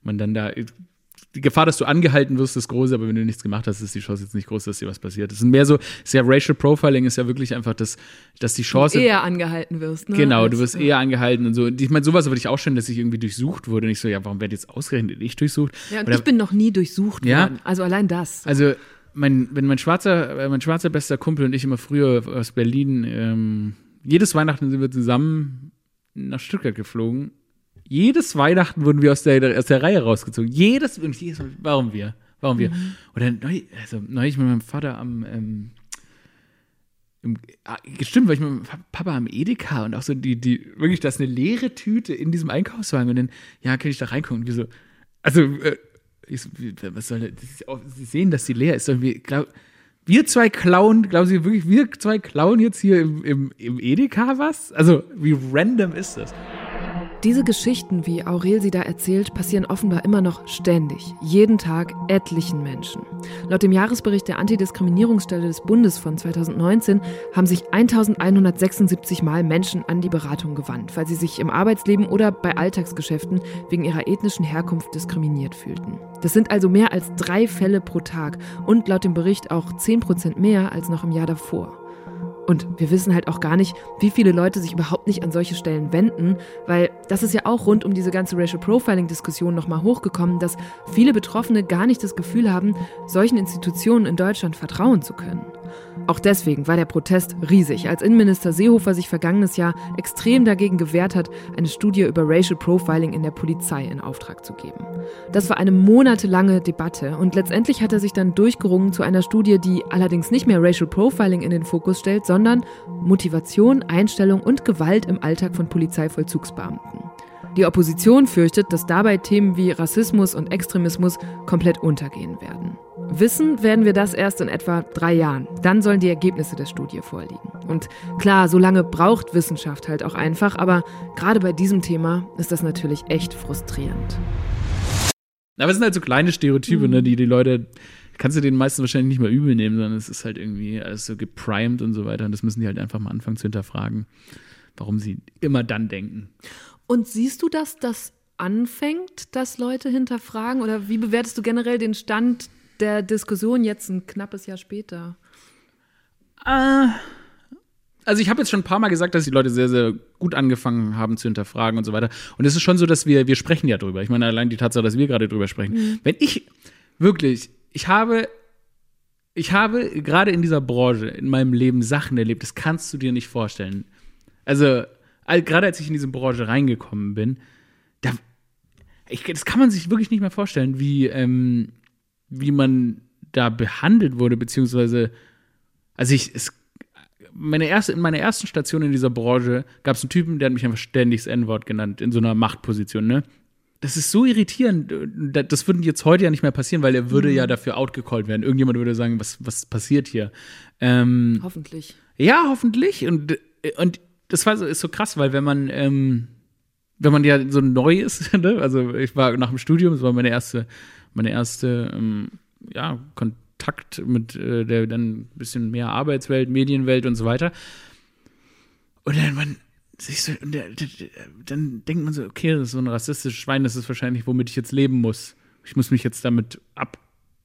A: man dann da die Gefahr, dass du angehalten wirst, ist groß, aber wenn du nichts gemacht hast, ist die Chance jetzt nicht groß, dass dir was passiert. Es ist mehr so, ist ja Racial Profiling ist ja wirklich einfach das, dass die Chance.
B: Eher angehalten wirst, ne?
A: Genau, du wirst eher angehalten und so. Und Ich meine, sowas würde ich auch schön, dass ich irgendwie durchsucht wurde. Und ich so, ja, warum werde jetzt ausgerechnet ich durchsucht?
B: Ja, und
A: Oder-
B: ich bin noch nie durchsucht
A: Ja?
B: worden. Also allein das.
A: also, mein, wenn mein schwarzer, äh, mein schwarzer bester Kumpel und ich immer früher aus Berlin, ähm, jedes Weihnachten sind wir zusammen nach Stuttgart geflogen. Jedes Weihnachten wurden wir aus der, aus der Reihe rausgezogen. Jedes, und jedes Mal, warum wir? Warum wir? Und dann, neu, also, neulich mit meinem Vater am, ähm, im, ah, stimmt, weil ich mit meinem Papa am Edeka und auch so die, die, wirklich, da ist eine leere Tüte in diesem Einkaufswagen und dann, ja, kann ich da reingucken? Und wir so, also, äh, ich was soll das? Sie sehen, dass die leer ist. Wir, glaub, wir zwei klauen, glauben Sie wirklich, wir zwei klauen jetzt hier im, im, im Edeka was? Also, wie random ist das?
B: Diese Geschichten, wie Aurel sie da erzählt, passieren offenbar immer noch ständig, jeden Tag etlichen Menschen. Laut dem Jahresbericht der Antidiskriminierungsstelle des Bundes von 2019 haben sich 1176 Mal Menschen an die Beratung gewandt, weil sie sich im Arbeitsleben oder bei Alltagsgeschäften wegen ihrer ethnischen Herkunft diskriminiert fühlten. Das sind also mehr als drei Fälle pro Tag und laut dem Bericht auch 10 Prozent mehr als noch im Jahr davor. Und wir wissen halt auch gar nicht, wie viele Leute sich überhaupt nicht an solche Stellen wenden, weil das ist ja auch rund um diese ganze Racial Profiling-Diskussion nochmal hochgekommen, dass viele Betroffene gar nicht das Gefühl haben, solchen Institutionen in Deutschland vertrauen zu können. Auch deswegen war der Protest riesig, als Innenminister Seehofer sich vergangenes Jahr extrem dagegen gewehrt hat, eine Studie über Racial Profiling in der Polizei in Auftrag zu geben. Das war eine monatelange Debatte und letztendlich hat er sich dann durchgerungen zu einer Studie, die allerdings nicht mehr Racial Profiling in den Fokus stellt, sondern Motivation, Einstellung und Gewalt im Alltag von Polizeivollzugsbeamten. Die Opposition fürchtet, dass dabei Themen wie Rassismus und Extremismus komplett untergehen werden. Wissen werden wir das erst in etwa drei Jahren. Dann sollen die Ergebnisse der Studie vorliegen. Und klar, so lange braucht Wissenschaft halt auch einfach, aber gerade bei diesem Thema ist das natürlich echt frustrierend.
A: Aber es sind halt so kleine Stereotype, ne, die die Leute, kannst du den meisten wahrscheinlich nicht mehr übel nehmen, sondern es ist halt irgendwie alles so geprimed und so weiter. Und das müssen die halt einfach mal anfangen zu hinterfragen, warum sie immer dann denken.
B: Und siehst du, dass das anfängt, dass Leute hinterfragen? Oder wie bewertest du generell den Stand der Diskussion jetzt ein knappes Jahr später?
A: Also ich habe jetzt schon ein paar Mal gesagt, dass die Leute sehr, sehr gut angefangen haben zu hinterfragen und so weiter. Und es ist schon so, dass wir, wir sprechen ja drüber. Ich meine, allein die Tatsache, dass wir gerade drüber sprechen. Wenn ich wirklich, ich habe, ich habe gerade in dieser Branche in meinem Leben Sachen erlebt, das kannst du dir nicht vorstellen. Also, all- gerade als ich in diese Branche reingekommen bin, da, ich, das kann man sich wirklich nicht mehr vorstellen, wie, ähm, wie man da behandelt wurde, beziehungsweise, also ich, es, meine erste, in meiner ersten Station in dieser Branche gab es einen Typen, der hat mich einfach ständig das N-Wort genannt, in so einer Machtposition, ne? Das ist so irritierend. Da- Das würde jetzt heute ja nicht mehr passieren, weil er würde ja dafür outgecallt werden. Irgendjemand würde sagen, was, was passiert hier? Ähm,
B: Hoffentlich.
A: ja, hoffentlich. Und, und das war so, ist so krass, weil wenn man, ähm, wenn man ja so neu ist, ne? also ich war nach dem Studium, das war meine erste, meine erste, ähm, ja, Kontakt mit äh, der dann ein bisschen mehr Arbeitswelt, Medienwelt und so weiter. Und dann man sich so, und der, der, dann denkt man so, okay, das ist so ein rassistisches Schwein, das ist wahrscheinlich, womit ich jetzt leben muss. Ich muss mich jetzt damit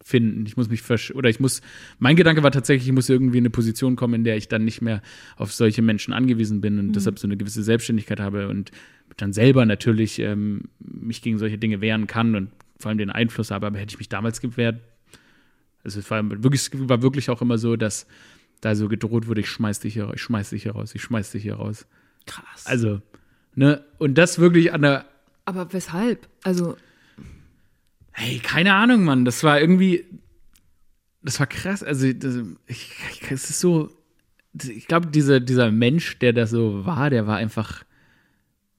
A: abfinden. Ich muss mich versch oder ich muss, mein Gedanke war tatsächlich, ich muss irgendwie in eine Position kommen, in der ich dann nicht mehr auf solche Menschen angewiesen bin und deshalb so eine gewisse Selbstständigkeit habe und dann selber natürlich ähm, mich gegen solche Dinge wehren kann und vor allem den Einfluss habe. Aber hätte ich mich damals gewehrt, also es war wirklich, war wirklich auch immer so, dass da so gedroht wurde, ich schmeiß dich hier raus, ich schmeiß dich hier raus, ich schmeiß dich hier raus.
B: Krass.
A: Also, ne, und das wirklich an der,
B: Aber weshalb? Also,
A: hey, keine Ahnung, Mann, das war irgendwie, das war krass, also, das, ich, ich, es ist so, ich glaube, dieser, dieser Mensch, der da so war, der war einfach,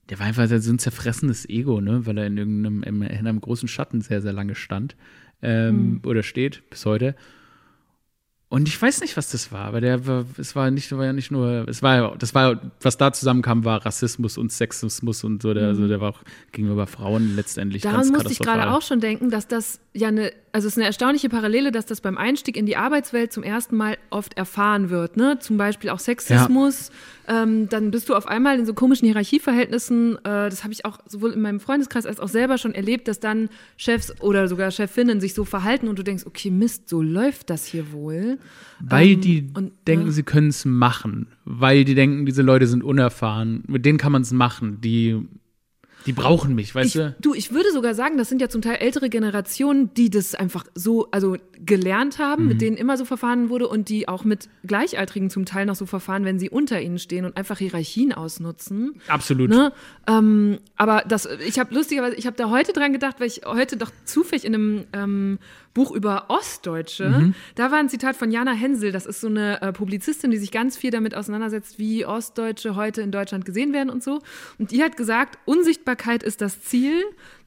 A: der war einfach so ein zerfressenes Ego, ne, weil er in irgendeinem, in einem großen Schatten sehr, sehr lange stand, ähm, oder steht, bis heute. Und ich weiß nicht, was das war, aber der war, es war nicht, war ja nicht nur, es war das war, was da zusammenkam, war Rassismus und Sexismus und so, der, also der war auch gegenüber Frauen letztendlich
B: daran
A: ganz
B: musste ich gerade auch schon denken, dass das ja eine also es ist eine erstaunliche Parallele, dass das beim Einstieg in die Arbeitswelt zum ersten Mal oft erfahren wird. Ne? Zum Beispiel auch Sexismus. Ähm, dann bist du auf einmal in so komischen Hierarchieverhältnissen. Äh, das habe ich auch sowohl in meinem Freundeskreis als auch selber schon erlebt, dass dann Chefs oder sogar Chefinnen sich so verhalten und du denkst, okay, Mist, so läuft das hier wohl.
A: Weil
B: Ähm,
A: die
B: und,
A: denken,
B: ne?
A: sie können es machen. Weil die denken, diese Leute sind unerfahren. Mit denen kann man es machen. Die, die brauchen mich, weißt
B: Ich,
A: du?
B: du, ich würde sogar sagen, das sind ja zum Teil ältere Generationen, die das einfach so, also gelernt haben,
A: Mhm.
B: mit denen immer so verfahren wurde und die auch mit Gleichaltrigen zum Teil noch so verfahren, wenn sie unter ihnen stehen und einfach Hierarchien ausnutzen.
A: Absolut.
B: Ne? Ähm, aber das, ich habe lustigerweise, ich habe da heute dran gedacht, weil ich heute doch zufällig in einem ähm, Buch über Ostdeutsche,
A: Mhm.
B: da war ein Zitat von Jana Hensel, das ist so eine äh, Publizistin, die sich ganz viel damit auseinandersetzt, wie Ostdeutsche heute in Deutschland gesehen werden und so. Und die hat gesagt, Unsichtbarkeit ist das Ziel,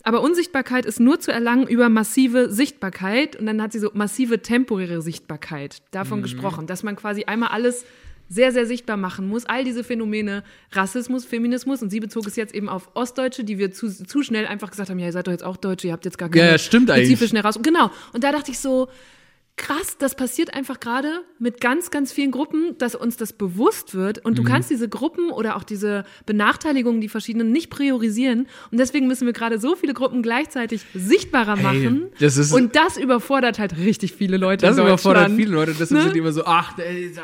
B: aber Unsichtbarkeit ist nur zu erlangen über massive Sichtbarkeit. Und dann hat sie so massive temporäre Sichtbarkeit davon gesprochen, dass man quasi einmal alles sehr, sehr sichtbar machen muss. All diese Phänomene, Rassismus, Feminismus, und sie bezog es jetzt eben auf Ostdeutsche, die wir zu, zu schnell einfach gesagt haben, ja, ihr seid doch jetzt auch Deutsche, ihr habt jetzt gar keine
A: Ja, stimmt
B: spezifischen Heraus. Genau. Und da dachte ich so, krass, das passiert einfach gerade mit ganz, ganz vielen Gruppen, dass uns das bewusst wird. Und du
A: Mhm.
B: kannst diese Gruppen oder auch diese Benachteiligungen, die verschiedenen, nicht priorisieren. Und deswegen müssen wir gerade so viele Gruppen gleichzeitig sichtbarer machen.
A: das ist-
B: und das überfordert halt richtig viele Leute
A: Das überfordert viele Leute. Deshalb
B: Ne?
A: sind die immer so, ach,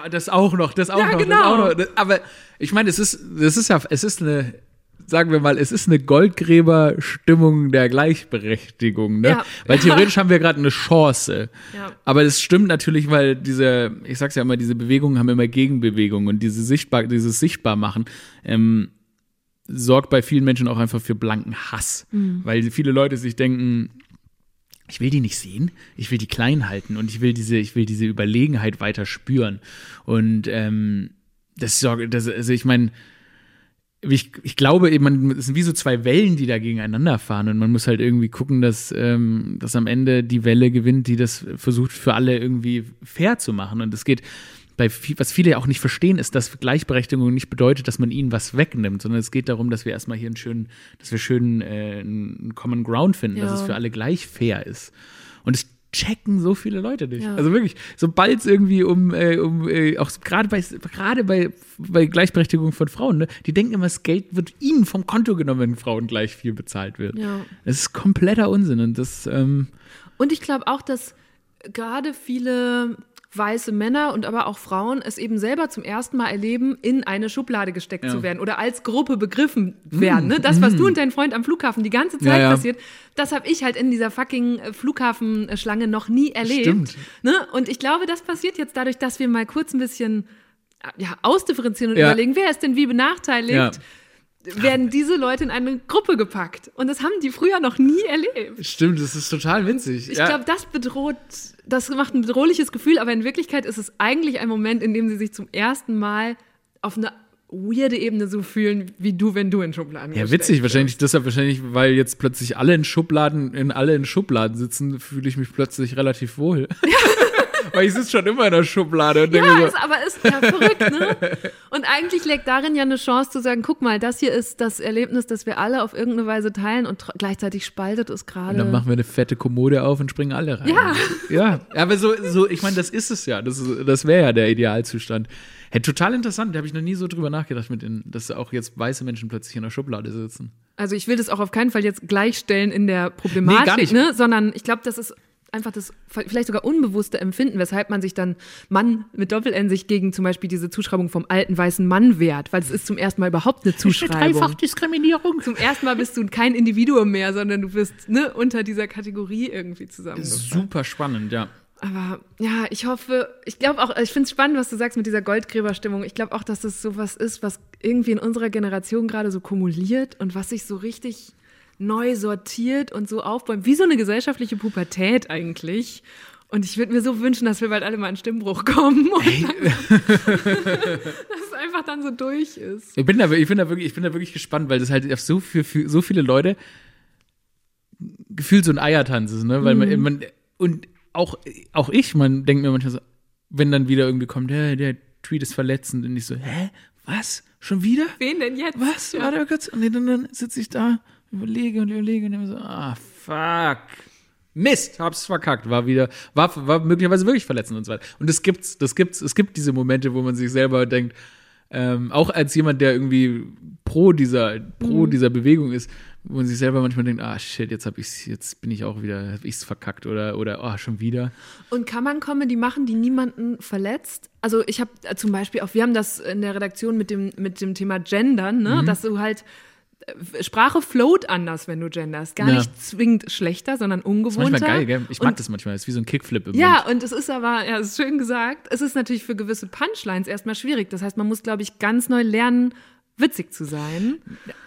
A: das auch noch, das auch
B: Ja,
A: noch,
B: genau.
A: das auch noch. Das- Aber ich meine, es ist, es ist ja, es ist eine, sagen wir mal, es ist eine Goldgräber-Stimmung der Gleichberechtigung, ne?
B: Ja.
A: Weil theoretisch haben wir gerade eine Chance.
B: Ja.
A: Aber es stimmt natürlich, weil diese, ich sag's ja immer, diese Bewegungen haben immer Gegenbewegungen und diese sichtbar, dieses Sichtbarmachen, ähm, sorgt bei vielen Menschen auch einfach für blanken Hass. Weil viele Leute sich denken, ich will die nicht sehen, ich will die klein halten und ich will diese, ich will diese Überlegenheit weiter spüren. Und ähm, das sorgt, also ich meine, ich, ich glaube eben, man, es sind wie so zwei Wellen, die da gegeneinander fahren und man muss halt irgendwie gucken, dass, ähm, dass am Ende die Welle gewinnt, die das versucht für alle irgendwie fair zu machen. Und es geht bei viel, was viele ja auch nicht verstehen, ist, dass Gleichberechtigung nicht bedeutet, dass man ihnen was wegnimmt, sondern es geht darum, dass wir erstmal hier einen schönen, dass wir schön äh, einen Common Ground finden, dass
B: Ja.
A: es für alle gleich fair ist. Und es checken so viele Leute nicht.
B: Ja.
A: Also wirklich, sobald es irgendwie um, äh, um äh, auch gerade bei gerade bei, bei Gleichberechtigung von Frauen, ne, die denken immer, das Geld wird ihnen vom Konto genommen, wenn Frauen gleich viel bezahlt wird.
B: Ja.
A: Das ist kompletter Unsinn und das ähm,
B: Und ich glaube auch, dass gerade viele weiße Männer und aber auch Frauen es eben selber zum ersten Mal erleben, in eine Schublade gesteckt
A: Ja. Mm,
B: zu werden oder als Gruppe begriffen werden. Ne? Das, was du und dein Freund am Flughafen die ganze Zeit
A: Ja, ja.
B: passiert, das habe ich halt in dieser fucking äh, Flughafenschlange noch nie erlebt.
A: Stimmt.
B: Ne? Und ich glaube, das passiert jetzt dadurch, dass wir mal kurz ein bisschen äh, ja, ausdifferenzieren und überlegen, wer ist denn wie benachteiligt.
A: Ja.
B: werden diese Leute in eine Gruppe gepackt. Und das haben die früher noch nie erlebt.
A: stimmt, das ist total winzig.
B: Ich
A: ja.
B: glaube, das bedroht, das macht ein bedrohliches Gefühl, aber in Wirklichkeit ist es eigentlich ein Moment, in dem sie sich zum ersten Mal auf eine weirde Ebene so fühlen, wie du, wenn du in Schubladen
A: Ja, witzig,
B: wirst.
A: wahrscheinlich deshalb wahrscheinlich, weil jetzt plötzlich alle in Schubladen, in alle in Schubladen sitzen, fühle ich mich plötzlich relativ wohl. weil ich sitze schon immer in der Schublade und denke
B: Ja,
A: so,
B: ist, aber ist ja verrückt, ne? Und eigentlich liegt darin ja eine Chance zu sagen, guck mal, das hier ist das Erlebnis, das wir alle auf irgendeine Weise teilen und gleichzeitig spaltet es
A: Und dann
B: gerade.
A: machen wir eine fette Kommode auf und springen alle rein.
B: Ja.
A: Ja, aber so, so ich meine, das ist es ja. Das, ist- das wäre ja der Idealzustand. Hey, total interessant. Da habe ich noch nie so drüber nachgedacht, mit den, dass auch jetzt weiße Menschen plötzlich in der Schublade sitzen.
B: Also ich will das auch auf keinen Fall jetzt gleichstellen in der Problematik,
A: Nee.
B: Ne? sondern ich glaube, das ist einfach das vielleicht sogar unbewusste Empfinden, weshalb man sich dann Mann mit Doppel-N sich gegen zum Beispiel diese Zuschreibung vom alten weißen Mann wehrt, weil es ist zum ersten Mal überhaupt eine Zuschreibung.
A: Diskriminierung.
B: Zum ersten Mal bist du kein Individuum mehr, sondern du bist ne, unter dieser Kategorie irgendwie zusammengefasst.
A: Super spannend, ja.
B: Aber ja, ich hoffe, ich glaube auch, ich finde es spannend, was du sagst mit dieser Goldgräberstimmung. Ich glaube auch, dass das sowas ist, was irgendwie in unserer Generation gerade so kumuliert und was sich so richtig neu sortiert und so aufbäumt. Wie so eine gesellschaftliche Pubertät eigentlich. Und ich würde mir so wünschen, dass wir bald alle mal in Stimmbruch kommen und dann, dass es einfach dann so durch ist.
A: Ich bin da, ich bin da wirklich, ich bin da wirklich gespannt, weil das halt auf so viel, für so viele Leute gefühlt so ein Eiertanz ist, ne? Weil man, man und auch, auch ich, man denkt mir manchmal so, wenn dann wieder irgendwie kommt, der, der Tweet ist verletzend und ich so, hä? Was? Schon wieder?
B: Wen denn jetzt?
A: Was?
B: Ja.
A: Warte mal kurz. Und dann, dann sitze ich da, überlege und überlege und immer so, ah, fuck. Mist, hab's verkackt, war wieder, war, war möglicherweise wirklich verletzend und so weiter. Und das gibt's, das gibt's, es gibt diese Momente, wo man sich selber denkt, ähm, auch als jemand, der irgendwie pro dieser, pro dieser Bewegung ist, wo man sich selber manchmal denkt, ah shit, jetzt hab ich's, jetzt bin ich auch wieder, hab ich's verkackt oder, oder, oh, schon wieder.
B: Und kann man Comedy machen, die niemanden verletzt? Also ich habe äh, zum Beispiel auch, wir haben das in der Redaktion mit dem, mit dem Thema Gendern, ne? dass du halt Sprache float anders, wenn du genderst. Gar
A: Ja.
B: nicht zwingend schlechter, sondern
A: Das ist
B: ungewohnter.
A: manchmal geil, gell? Ich mag
B: Und-
A: das manchmal, das ist wie so ein Kickflip im
B: Ja,
A: Mund.
B: und es ist aber, ja, es ist schön gesagt, es ist natürlich für gewisse Punchlines erstmal schwierig. Das heißt, man muss, glaube ich, ganz neu lernen, witzig zu sein.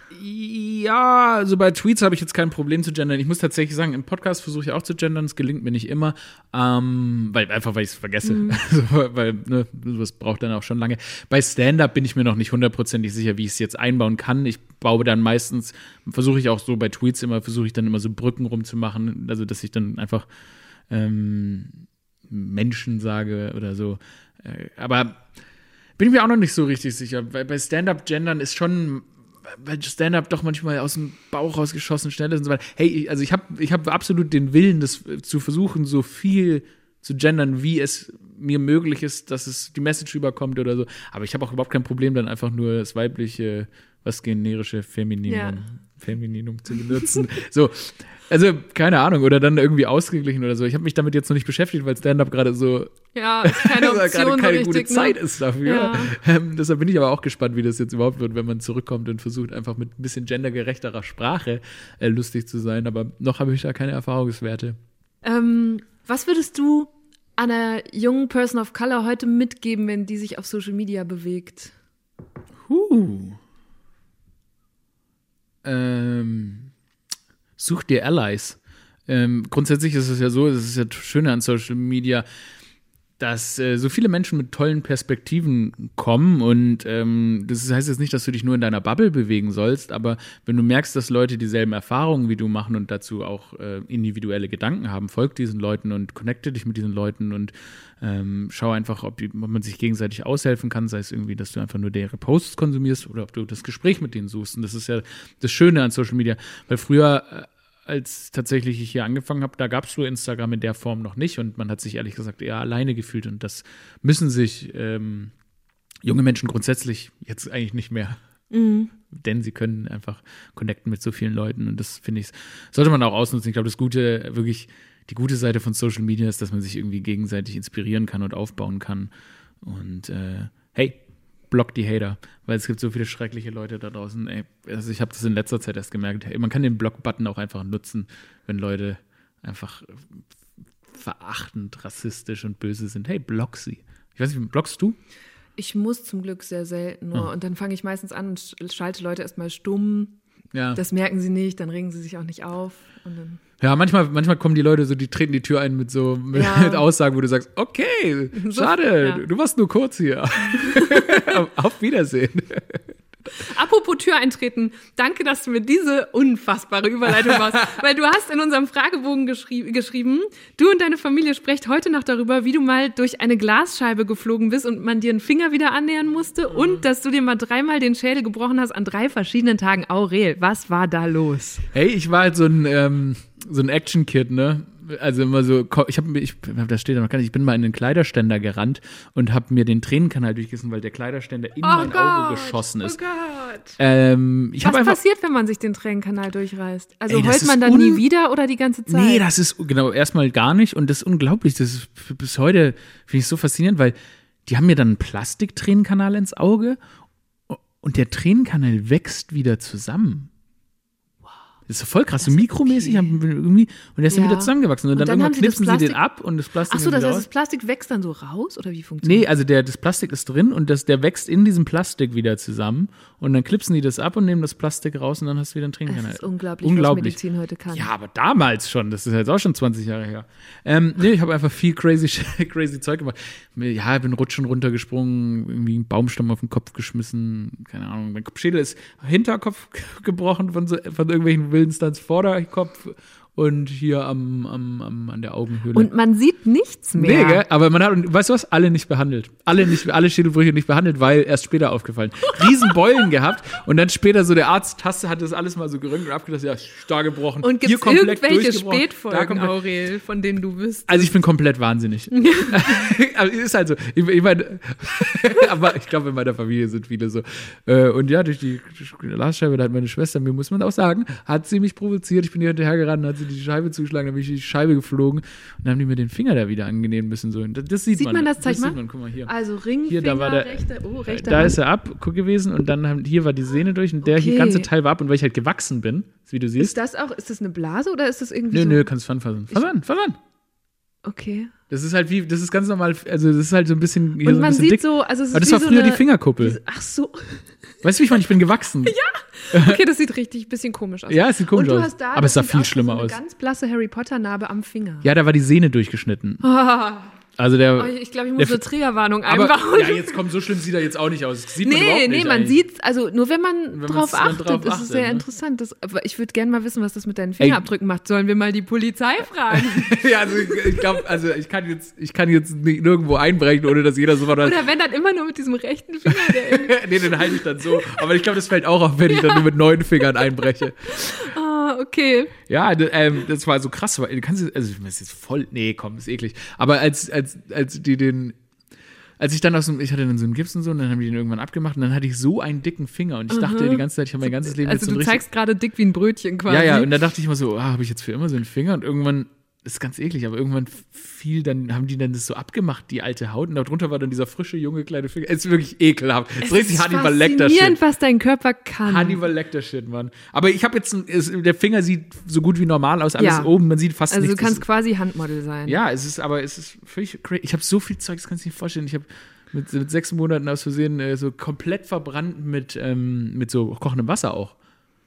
A: Ja, also bei Tweets habe ich jetzt kein Problem zu gendern. Ich muss tatsächlich sagen, im Podcast versuche ich auch zu gendern. Es gelingt mir nicht immer, ähm, weil einfach weil ich es vergesse. Also, weil ne, das braucht dann auch schon lange. Bei Stand-up bin ich mir noch nicht hundertprozentig sicher, wie ich es jetzt einbauen kann. Ich baue dann meistens, versuche ich auch so bei Tweets immer, versuche ich dann immer so Brücken rumzumachen, also dass ich dann einfach ähm, Menschen sage oder so. Äh, aber bin ich mir auch noch nicht so richtig sicher, weil bei Stand-up-Gendern ist schon, weil Stand-up doch manchmal aus dem Bauch rausgeschossen schnell ist und so weiter. Hey, also ich habe ich hab absolut den Willen, das äh, zu versuchen, so viel zu gendern, wie es mir möglich ist, dass es die Message überkommt oder so. Aber ich habe auch überhaupt kein Problem, dann einfach nur das weibliche, was generische Femininum,
B: Ja.
A: Femininum zu benutzen. so. Also, keine Ahnung, oder dann irgendwie ausgeglichen oder so. Ich habe mich damit jetzt noch nicht beschäftigt, weil Stand-up gerade so
B: Ja, keine Option
A: gerade keine gute
B: richtig,
A: Zeit
B: ne?
A: ist dafür.
B: Ja.
A: Ähm, deshalb bin ich aber auch gespannt, wie das jetzt überhaupt wird, wenn man zurückkommt und versucht, einfach mit ein bisschen gendergerechterer Sprache äh, lustig zu sein. Aber noch habe ich da keine Erfahrungswerte.
B: Ähm, was würdest du einer jungen Person of Color heute mitgeben, wenn die sich auf Social Media bewegt?
A: Huh. Ähm, such dir Allies. Ähm, grundsätzlich ist es ja so, das ist ja das Schöne an Social Media, dass äh, so viele Menschen mit tollen Perspektiven kommen und ähm, das heißt jetzt nicht, dass du dich nur in deiner Bubble bewegen sollst, aber wenn du merkst, dass Leute dieselben Erfahrungen wie du machen und dazu auch äh, individuelle Gedanken haben, folg diesen Leuten und connecte dich mit diesen Leuten und ähm, schau einfach, ob, die, ob man sich gegenseitig aushelfen kann, sei es irgendwie, dass du einfach nur deren Posts konsumierst oder ob du das Gespräch mit denen suchst. Und das ist ja das Schöne an Social Media, weil früher äh, als tatsächlich ich hier angefangen habe, da gab es so Instagram in der Form noch nicht und man hat sich ehrlich gesagt eher alleine gefühlt und das müssen sich ähm, junge Menschen grundsätzlich jetzt eigentlich nicht mehr. Denn sie können einfach connecten mit so vielen Leuten und das finde ich, sollte man auch ausnutzen. Ich glaube, das Gute, wirklich, die gute Seite von Social Media ist, dass man sich irgendwie gegenseitig inspirieren kann und aufbauen kann. Und äh, block die Hater, weil es gibt so viele schreckliche Leute da draußen. Ey, also ich habe das in letzter Zeit erst gemerkt. Hey, man kann den Block-Button auch einfach nutzen, wenn Leute einfach verachtend, rassistisch und böse sind. Hey, block sie. Ich weiß nicht, blockst du?
B: Ich muss zum Glück sehr selten nur. Und dann fange ich meistens an und sch- schalte Leute erstmal stumm.
A: Ja.
B: Das merken sie nicht, dann regen sie sich auch nicht auf.
A: Ja, manchmal, manchmal kommen die Leute so, die treten die Tür ein mit so mit
B: Ja.
A: Aussagen, wo du sagst, okay, schade,
B: ja.
A: du warst nur kurz hier. Auf Wiedersehen.
B: Apropos Tür eintreten, danke, dass du mir diese unfassbare Überleitung machst. weil du hast in unserem Fragebogen geschrie geschrieben, du und deine Familie sprecht heute noch darüber, wie du mal durch eine Glasscheibe geflogen bist und man dir einen Finger wieder annähern musste und dass du dir mal dreimal den Schädel gebrochen hast an drei verschiedenen Tagen. Aurel, was war da los?
A: Hey, ich war halt so ein, ähm, so ein Action-Kid, ne? Also immer so, ich habe ich, da steht da noch gar nicht, ich bin mal in den Kleiderständer gerannt und habe mir den Tränenkanal durchgessen, weil der Kleiderständer in mein Auge geschossen ist.
B: Oh Gott.
A: Ähm, ich
B: Was
A: einfach
B: passiert, wenn man sich den Tränenkanal durchreißt? Also
A: Ey, das
B: heult man dann nie wieder oder die ganze Zeit?
A: Nee, das ist genau erstmal gar nicht und das ist unglaublich. Das ist bis heute finde ich so faszinierend, weil die haben mir dann einen Plastiktränenkanal ins Auge und der Tränenkanal wächst wieder zusammen. Das ist voll krass, so mikromäßig haben wir irgendwie und der ist dann
B: Ja.
A: wieder zusammengewachsen und,
B: Und
A: dann,
B: dann haben
A: irgendwann
B: sie das
A: knipsen sie den ab und das Plastik
B: Ach so, das heißt, das Plastik wächst dann so raus oder wie funktioniert
A: Nee, also der, das Plastik ist drin und das, der wächst in diesem Plastik wieder zusammen und dann klipsen die das ab und nehmen das Plastik raus und dann hast du wieder einen Tränenkanal.
B: Das ist unglaublich,
A: unglaublich.
B: was Medizin heute kann.
A: Ja, aber damals schon. Das ist jetzt auch schon 20 Jahre her. Ähm, nee, ich habe einfach viel crazy, crazy Zeug gemacht. Ja, ich bin Rutschen runtergesprungen, irgendwie einen Baumstamm auf den Kopf geschmissen. Keine Ahnung. Mein Schädel ist Hinterkopf gebrochen von, so, von irgendwelchen wilden Stunts, Vorderkopf und hier am, am, am, an der Augenhöhle.
B: Und man sieht nichts mehr.
A: Nee, gell? aber man hat, weißt du was? Alle nicht behandelt. Alle nicht, alle Schädelbrüche nicht behandelt, weil erst später aufgefallen. Riesenbeulen gehabt und dann später so der Arzt hat das alles mal so geröntgt und abgelassen, ja, stark gebrochen.
B: Und gibt irgendwelche Spätfolgen, Aurel, von denen du wüsstest?
A: Also ich bin komplett wahnsinnig. aber ist halt so. Ich, ich meine, aber ich glaube, in meiner Familie sind viele so. Äh, und ja, durch die Glasscheibe, da hat meine Schwester, mir muss man auch sagen, hat sie mich provoziert. Ich bin ihr hinterhergerannt, hat sie die Scheibe zugeschlagen, dann bin ich die Scheibe geflogen und dann haben die mir den Finger da wieder angenähen müssen. So. Das, das sieht,
B: Sieht man das? Zeig
A: das
B: mal.
A: Sieht man. Guck mal hier.
B: Also Ringfinger,
A: Hier, da war der-
B: rechter, oh, rechter
A: da
B: Hand.
A: ist er ab gewesen und dann haben, hier war die Sehne durch und der hier
B: Okay.
A: ganze Teil war ab und weil ich halt gewachsen bin, wie du siehst.
B: Ist das auch, ist das eine Blase oder ist das irgendwie
A: nö,
B: so?
A: nö, kannst du anfassen. Fass an, fass an.
B: Okay.
A: Das ist halt wie, das ist ganz normal, also das ist halt so ein bisschen,
B: Und
A: so ein
B: man
A: bisschen
B: sieht
A: dick.
B: so, also es ist
A: Aber das war
B: so
A: früher
B: eine,
A: die Fingerkuppel.
B: Ach so.
A: Weißt du, wie ich meine? Ich bin gewachsen. Ja.
B: Okay, das sieht richtig bisschen komisch aus.
A: Ja, es sieht komisch aus.
B: hast da,
A: Aber es sah viel schlimmer
B: so eine
A: aus.
B: ganz blasse Harry Potter Narbe am Finger.
A: Ja, da war die Sehne durchgeschnitten. Also der.
B: Oh, ich glaube, ich muss eine Triggerwarnung
A: aber
B: einbauen.
A: ja, jetzt kommt so schlimm sieht er jetzt auch nicht aus. Das sieht man
B: Nee,
A: überhaupt
B: nee,
A: nicht
B: man
A: eigentlich.
B: sieht, also nur wenn man
A: Wenn
B: drauf achtet,
A: drauf
B: ist
A: achtet,
B: es sehr
A: ne?
B: interessant. Das, aber ich würde gerne mal wissen, was das mit deinen
A: Ey.
B: Fingerabdrücken macht. Sollen wir mal die Polizei fragen?
A: ja, also ich, glaube, also ich kann jetzt, ich kann jetzt nicht nirgendwo einbrechen, ohne dass jeder sofort.
B: Oder wenn dann immer nur mit diesem rechten Finger, der
A: nee, den halte ich dann so. Aber ich glaube, das fällt auch auf, wenn ich dann nur mit neun Fingern einbreche.
B: Ah, okay.
A: Ja, ähm, das war so krass, weil du kannst jetzt- also das ist jetzt voll, nee, komm, ist eklig. Aber als als als die den als ich dann aus dem, ich hatte dann so einen Gips und so, und dann haben die den irgendwann abgemacht und dann hatte ich so einen dicken Finger und ich dachte die ganze Zeit, ich habe mein ganzes Leben
B: Also
A: so
B: du zeigst gerade dick wie ein Brötchen quasi.
A: Ja, ja, und dann dachte ich immer so, ah, habe ich jetzt für immer so einen Finger und irgendwann ist ganz eklig, aber irgendwann fiel dann, haben die dann das so abgemacht, die alte Haut, und darunter war dann dieser frische, junge, kleine Finger. Es ist wirklich ekelhaft. Es ist richtig Hannibal Lecter Shit.
B: was dein Körper kann.
A: Hannibal Lecter Shit, Mann. Aber ich habe jetzt, ein- es, der Finger sieht so gut wie normal aus, alles
B: Ja.
A: oben, man sieht fast
B: also du
A: nichts.
B: kannst
A: Es-
B: quasi Handmodel sein.
A: ja, es ist, aber es ist völlig crazy. Ich habe so viel Zeug, das kannst du dir nicht vorstellen. Ich habe mit, mit sechs Monaten aus Versehen äh, so komplett verbrannt mit, ähm, mit so kochendem Wasser auch.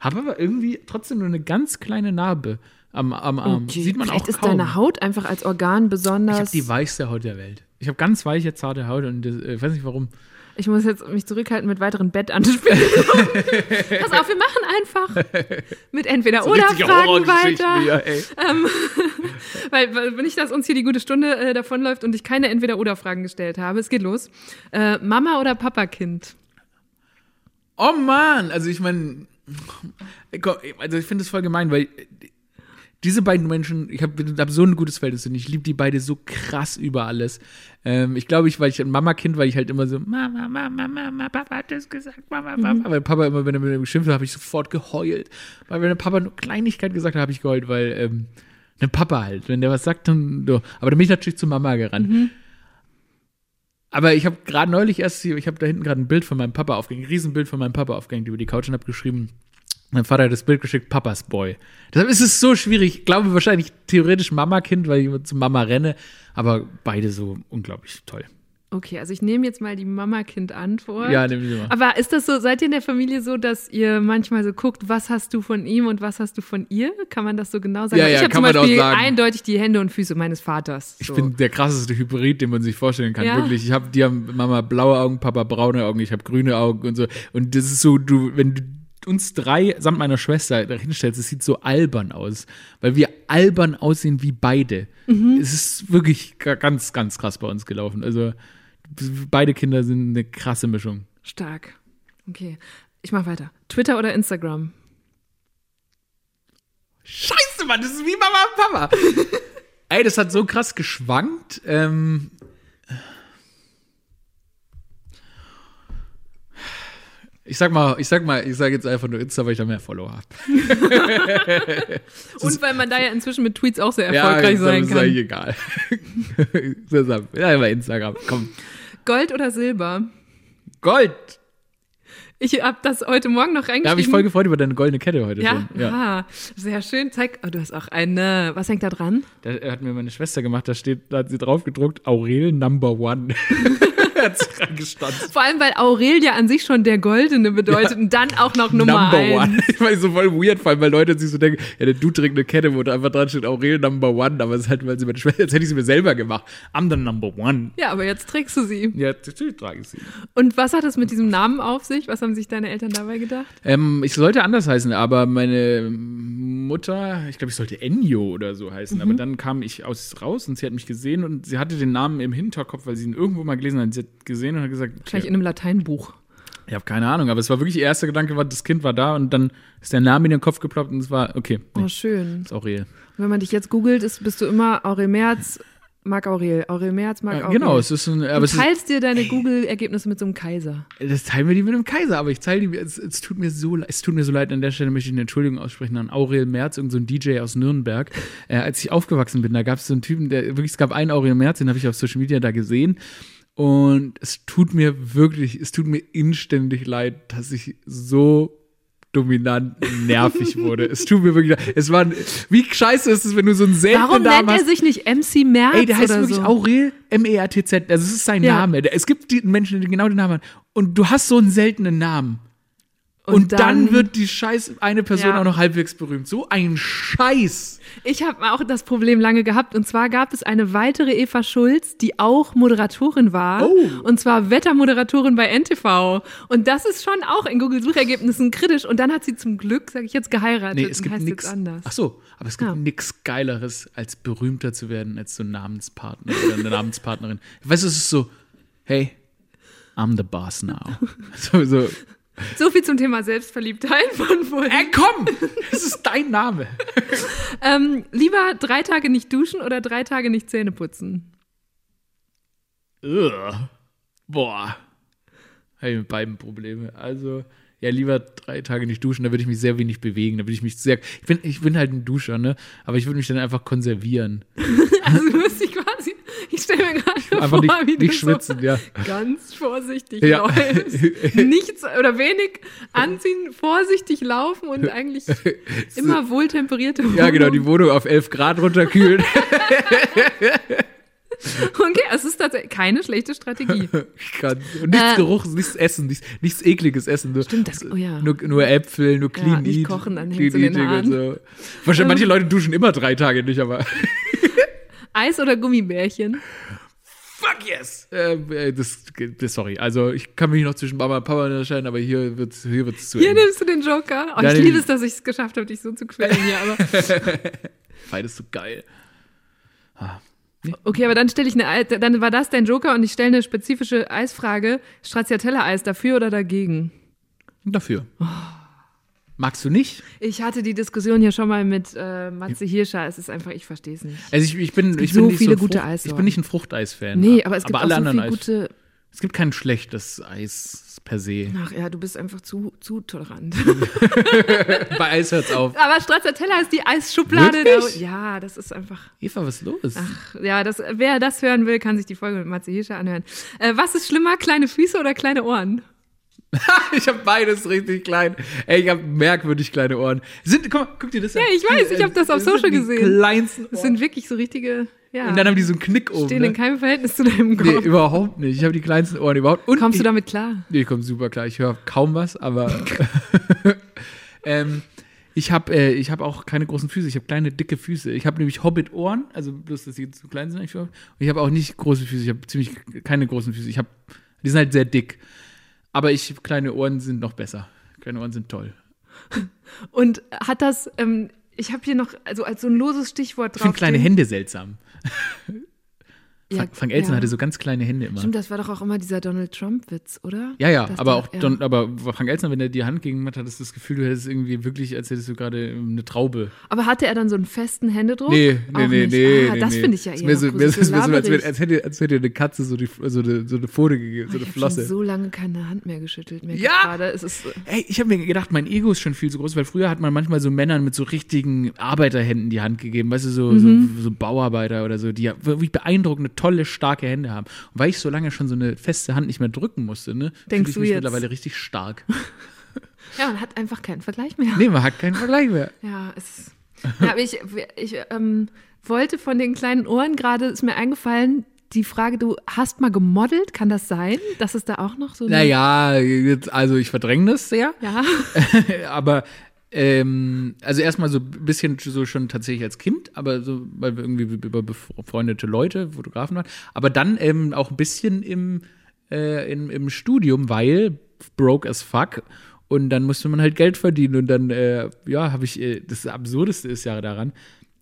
A: Habe aber irgendwie trotzdem nur eine ganz kleine Narbe am, am Arm.
B: Okay,
A: Sieht man
B: Vielleicht
A: auch
B: ist
A: kaum.
B: deine Haut einfach als Organ besonders.
A: ich habe die weichste Haut der Welt. Ich habe ganz weiche, zarte Haut und das, äh, ich weiß nicht warum.
B: Ich muss jetzt mich zurückhalten mit weiteren Bettanspielungen. Pass auf, wir machen einfach mit entweder oder
A: Richtige
B: Fragen weiter.
A: hier, ey.
B: Weil, weil wenn nicht, dass uns hier die gute Stunde äh, davonläuft und ich keine entweder oder Fragen gestellt habe. Es geht los. Äh, Mama oder Papa-Kind?
A: Oh Mann, also ich meine, also ich finde es voll gemein, weil diese beiden Menschen, ich habe hab so ein gutes Verhältnis und ich liebe die beide so krass über alles. Ähm, ich glaube, ich, weil ich ein Mama-Kind, weil ich halt immer so, Mama, Mama, Mama, Papa hat das gesagt, Mama, Mama. Weil Papa immer, wenn er mit mir geschimpft hat, habe ich sofort geheult. Weil wenn der Papa nur Kleinigkeit gesagt hat, habe ich geheult, weil, ähm, ein Papa halt, wenn der was sagt, dann, so. aber dann bin ich natürlich zu Mama gerannt. Aber ich habe gerade neulich erst, ich habe da hinten gerade ein Bild von meinem Papa aufgehängt, ein Riesenbild von meinem Papa aufgehängt über die Couch und habe geschrieben, mein Vater hat das Bild geschickt, Papas Boy. Deshalb ist es so schwierig. Ich glaube wahrscheinlich theoretisch Mama-Kind, weil ich immer zu Mama renne, aber beide so unglaublich toll.
B: Okay, also ich nehme jetzt mal die Mama-Kind-Antwort.
A: Ja, nehmen Sie mal.
B: Aber ist das so, seid ihr in der Familie so, dass ihr manchmal so guckt, was hast du von ihm und was hast du von ihr? Kann man das so genau sagen?
A: Ja, ja,
B: ich habe
A: kann
B: zum
A: man auch
B: Beispiel
A: sagen.
B: eindeutig die Hände und Füße meines Vaters.
A: Ich
B: so.
A: bin der krasseste Hybrid, den man sich vorstellen kann.
B: Ja.
A: Wirklich. Ich habe, die haben Mama blaue Augen, Papa braune Augen, ich habe grüne Augen und so. Und das ist so, du, wenn du uns drei samt meiner Schwester dahin stellst, es sieht so albern aus, weil wir albern aussehen wie beide.
B: Mhm.
A: Es ist wirklich ga- ganz, ganz krass bei uns gelaufen. Also beide Kinder sind eine krasse Mischung.
B: Stark. Okay, ich mach weiter. Twitter oder Instagram?
A: Scheiße, Mann, das ist wie Mama und Papa. Ey, das hat so krass geschwankt. Ähm, ich sag mal, ich sag mal, ich sag jetzt einfach nur Insta, weil ich da mehr Follower habe.
B: Und weil man da ja inzwischen mit Tweets auch sehr erfolgreich
A: das
B: sein
A: ist eigentlich
B: kann.
A: egal. Deshalb, ja, über Instagram, komm.
B: Gold oder Silber?
A: Gold!
B: Ich habe das heute Morgen noch
A: Da habe ich
B: reingeschrieben.
A: voll gefreut über deine goldene Kette heute
B: ja,
A: schon. Ja.
B: Ah, sehr schön. Zeig, oh, du hast auch eine. Was hängt da dran?
A: Da hat mir meine Schwester gemacht, da steht, da hat sie drauf gedruckt, Aurel Number One. hat sich reingestanzt.
B: Vor allem, weil Aurel ja an sich schon der Goldene bedeutet und dann auch noch Nummer
A: Number
B: eins.
A: One. Ich meine, so voll weird, vor allem, weil Leute sich so denken, ja, der Dude trägt eine Kette, wo da einfach dran steht, Aurel Number One, aber es ist halt, weil sie meine Schwester, jetzt hätte ich sie mir selber gemacht. I'm the Number One.
B: Ja, aber jetzt trägst du sie.
A: Ja, natürlich trage ich sie.
B: Und was hat es mit diesem Namen auf sich? Was haben sich deine Eltern dabei gedacht?
A: Ähm, ich sollte anders heißen, aber meine Mutter, ich glaube, ich sollte Ennio oder so heißen,
B: Mhm.
A: aber dann kam ich aus raus und sie hat mich gesehen und sie hatte den Namen im Hinterkopf, weil sie ihn irgendwo mal gelesen hat. Sie hat gesehen und hat gesagt, okay,
B: in einem Lateinbuch.
A: ich habe keine Ahnung, aber es war wirklich ihr erster Gedanke, war, das Kind war da und dann ist der Name in den Kopf geploppt und es war, okay, nee,
B: Oh, schön.
A: ist Aurel.
B: Und wenn man dich jetzt googelt, ist, bist du immer Aurel Merz, Marc Aurel. Aurel Merz, Marc Aurel.
A: genau, es ist ein, aber
B: Du
A: es ist,
B: teilst dir deine Google-Ergebnisse mit so einem Kaiser.
A: das teilen wir die mit dem Kaiser, aber ich teile die, es, es, tut mir so, es tut mir so leid, an der Stelle möchte ich eine Entschuldigung aussprechen an Aurel Merz, irgendein so ein DJ aus Nürnberg. Äh, als ich aufgewachsen bin, da gab es so einen Typen, der wirklich, es gab einen Aurel Merz, den habe ich auf Social Media da gesehen. Und es tut mir wirklich, es tut mir inständig leid, dass ich so dominant nervig wurde. es tut mir wirklich leid. Es war, wie scheiße ist es, wenn du so einen seltenen
B: Warum
A: Namen
B: nennt er sich nicht MC Merz
A: Ey, der heißt wirklich
B: so?
A: Aurel M-E-R-T-Z. Also, es ist sein
B: Ja.
A: Name. Es gibt die Menschen, die genau den Namen haben. Und du hast so einen seltenen Namen. Und, dann, wird die scheiß eine Person
B: Ja.
A: auch noch halbwegs berühmt. So ein Scheiß.
B: Ich habe auch das Problem lange gehabt. Und zwar gab es eine weitere Eva Schulz, die auch Moderatorin war.
A: Oh.
B: Und zwar Wettermoderatorin bei NTV. Und das ist schon auch in Google-Suchergebnissen kritisch. Und dann hat sie zum Glück, sage ich jetzt, geheiratet.
A: Nee, es
B: und
A: gibt nichts.
B: anders.
A: Ach so, aber es gibt
B: Ja.
A: nichts Geileres, als berühmter zu werden, als so ein Namenspartner oder eine Namenspartnerin. Weißt du, es ist so, hey, I'm the boss now. so, so,
B: So viel zum Thema Selbstverliebtheit von vorhin.
A: ey, komm, es ist dein Name.
B: Ähm, lieber drei Tage nicht duschen oder drei Tage nicht Zähne putzen?
A: Ugh. Boah. Habe ich mit beiden Probleme. Also, ja, lieber drei Tage nicht duschen, da würde ich mich sehr wenig bewegen. Da würde ich mich sehr. Ich bin, ich bin halt ein Duscher, ne? Aber ich würde mich dann einfach konservieren.
B: Also du musst dich ich stelle mir gerade
A: Einfach
B: vor,
A: nicht,
B: wie du
A: nicht schwitzen,
B: so
A: ja.
B: ganz vorsichtig
A: Ja.
B: läufst. Nichts oder wenig anziehen, vorsichtig laufen und eigentlich immer wohltemperierte Wohnung.
A: Ja, genau, die Wohnung auf 11 Grad runterkühlen.
B: Okay, es ist tatsächlich keine schlechte Strategie.
A: Kann. Und nichts
B: Äh.
A: Geruchs, nichts Essen, nichts, nichts ekliges Essen. Nur,
B: Stimmt, das- oh ja.
A: nur, nur Äpfel, nur Clean
B: nicht
A: Eat.
B: kochen, dann
A: Clean
B: hängt's in den Haaren.
A: so. Wahrscheinlich, manche Leute duschen immer drei Tage nicht, aber.
B: Eis oder Gummibärchen?
A: Fuck yes! Ähm, äh, das, das, sorry, also ich kann mich noch zwischen Mama und Papa unterscheiden, aber hier wird es hier wird's zu
B: Hier
A: eng.
B: nimmst du den Joker. Oh, ich liebe es, dass ich es geschafft habe, dich so zu quälen hier. Aber
A: Beides so geil.
B: okay, aber dann stelle ich eine, Ei- dann war das dein Joker und ich stelle eine spezifische Eisfrage. Stracciatella-Eis dafür oder dagegen?
A: Dafür. Magst du nicht?
B: Ich hatte die Diskussion hier schon mal mit äh, Matze Hirscher. Es ist einfach, ich verstehe es nicht.
A: Also ich, ich bin, ich
B: so
A: bin nicht
B: viele
A: so
B: gute
A: Frucht, Ich bin nicht ein Fruchteis-Fan.
B: Nee, aber es gibt
A: alle
B: auch so
A: anderen Eis.
B: gute.
A: Es gibt kein schlechtes Eis per se.
B: Ach ja, du bist einfach zu, zu tolerant.
A: Bei Eis hört's auf.
B: aber Stracciatella ist die Eisschublade.
A: Wirklich?
B: ja, das ist einfach.
A: Eva, was ist los?
B: Ja, das, wer das hören will, kann sich die Folge mit Matze Hirscher anhören. Äh, was ist schlimmer, kleine Füße oder kleine Ohren?
A: ich habe beides richtig klein. Ey, ich habe merkwürdig kleine Ohren. Sind, guck, mal, guck dir das an.
B: Ja, ich weiß, ich hab das auf Social
A: die
B: gesehen.
A: kleinsten
B: Das
A: Ohren.
B: sind wirklich so richtige, ja,
A: Und dann haben die so einen Knick oben.
B: stehen in
A: Ne?
B: keinem Verhältnis zu deinem
A: Nee,
B: Kopf.
A: überhaupt nicht. Ich habe die kleinsten Ohren überhaupt. Und
B: Kommst
A: ich,
B: du damit klar?
A: Nee, ich komme super klar. Ich höre kaum was, aber ähm, ich habe äh, ich hab auch keine großen Füße. Ich habe kleine, dicke Füße. Ich habe nämlich Hobbit-Ohren, also bloß, dass sie zu klein sind. eigentlich. Und ich habe auch nicht große Füße. Ich habe ziemlich keine großen Füße. Ich habe, die sind halt sehr dick. Aber ich, kleine Ohren sind noch besser. Kleine Ohren sind toll.
B: Und hat das, ähm, ich habe hier noch, also als so ein loses Stichwort
A: Ich
B: drauf.
A: finde kleine. Hände seltsam.
B: Ja,
A: Frank, Frank Elsen
B: ja.
A: hatte so ganz kleine Hände immer.
B: Stimmt, das war doch auch immer dieser Donald Trump-Witz, oder?
A: Ja, ja,
B: Dass
A: aber auch
B: ja.
A: Don, aber Frank Elsner, wenn er die Hand gegen hat, hattest du das Gefühl, du hättest irgendwie wirklich, als hättest du gerade eine Traube.
B: Aber hatte er dann so einen festen Händedruck?
A: Nee, nee,
B: Auch
A: nee,
B: nicht.
A: nee.
B: Ah,
A: nee,
B: das
A: nee.
B: finde ich ja eher
A: mir so, mir mir so, als, als, hätte, als hätte eine Katze so, die, so, eine, so eine Pfote gegeben, so eine
B: ich habe
A: Flosse.
B: schon so lange keine Hand mehr geschüttelt. Mir
A: Ja!
B: gerade. Es ist,
A: Ey, ich habe mir gedacht, mein Ego ist schon viel zu groß, weil früher hat man manchmal so Männern mit so richtigen Arbeiterhänden die Hand gegeben, weißt du, so,
B: Mhm.
A: so, so Bauarbeiter oder so, die ja wirklich beeindruckende, tolle, starke Hände haben. Und weil ich so lange schon so eine feste Hand nicht mehr drücken musste, ne, fühle ich
B: du
A: mich
B: jetzt?
A: mittlerweile richtig stark.
B: ja, man hat einfach keinen Vergleich mehr.
A: nee, man hat keinen Vergleich mehr.
B: Ja, es ja, aber ich, ich ähm, wollte von den kleinen Ohren gerade, ist mir eingefallen, die Frage, du hast mal gemodelt, kann das sein? Dass es da auch noch so
A: Naja, jetzt, also ich verdränge das sehr.
B: Ja.
A: aber ähm, also erstmal so ein bisschen so schon tatsächlich als Kind, aber so, weil wir irgendwie über befreundete Leute, Fotografen waren. Aber dann ähm, auch ein bisschen im, äh, im, im Studium, weil broke as fuck. Und dann musste man halt Geld verdienen. Und dann, äh, ja, habe ich, äh, das Absurdeste ist ja daran,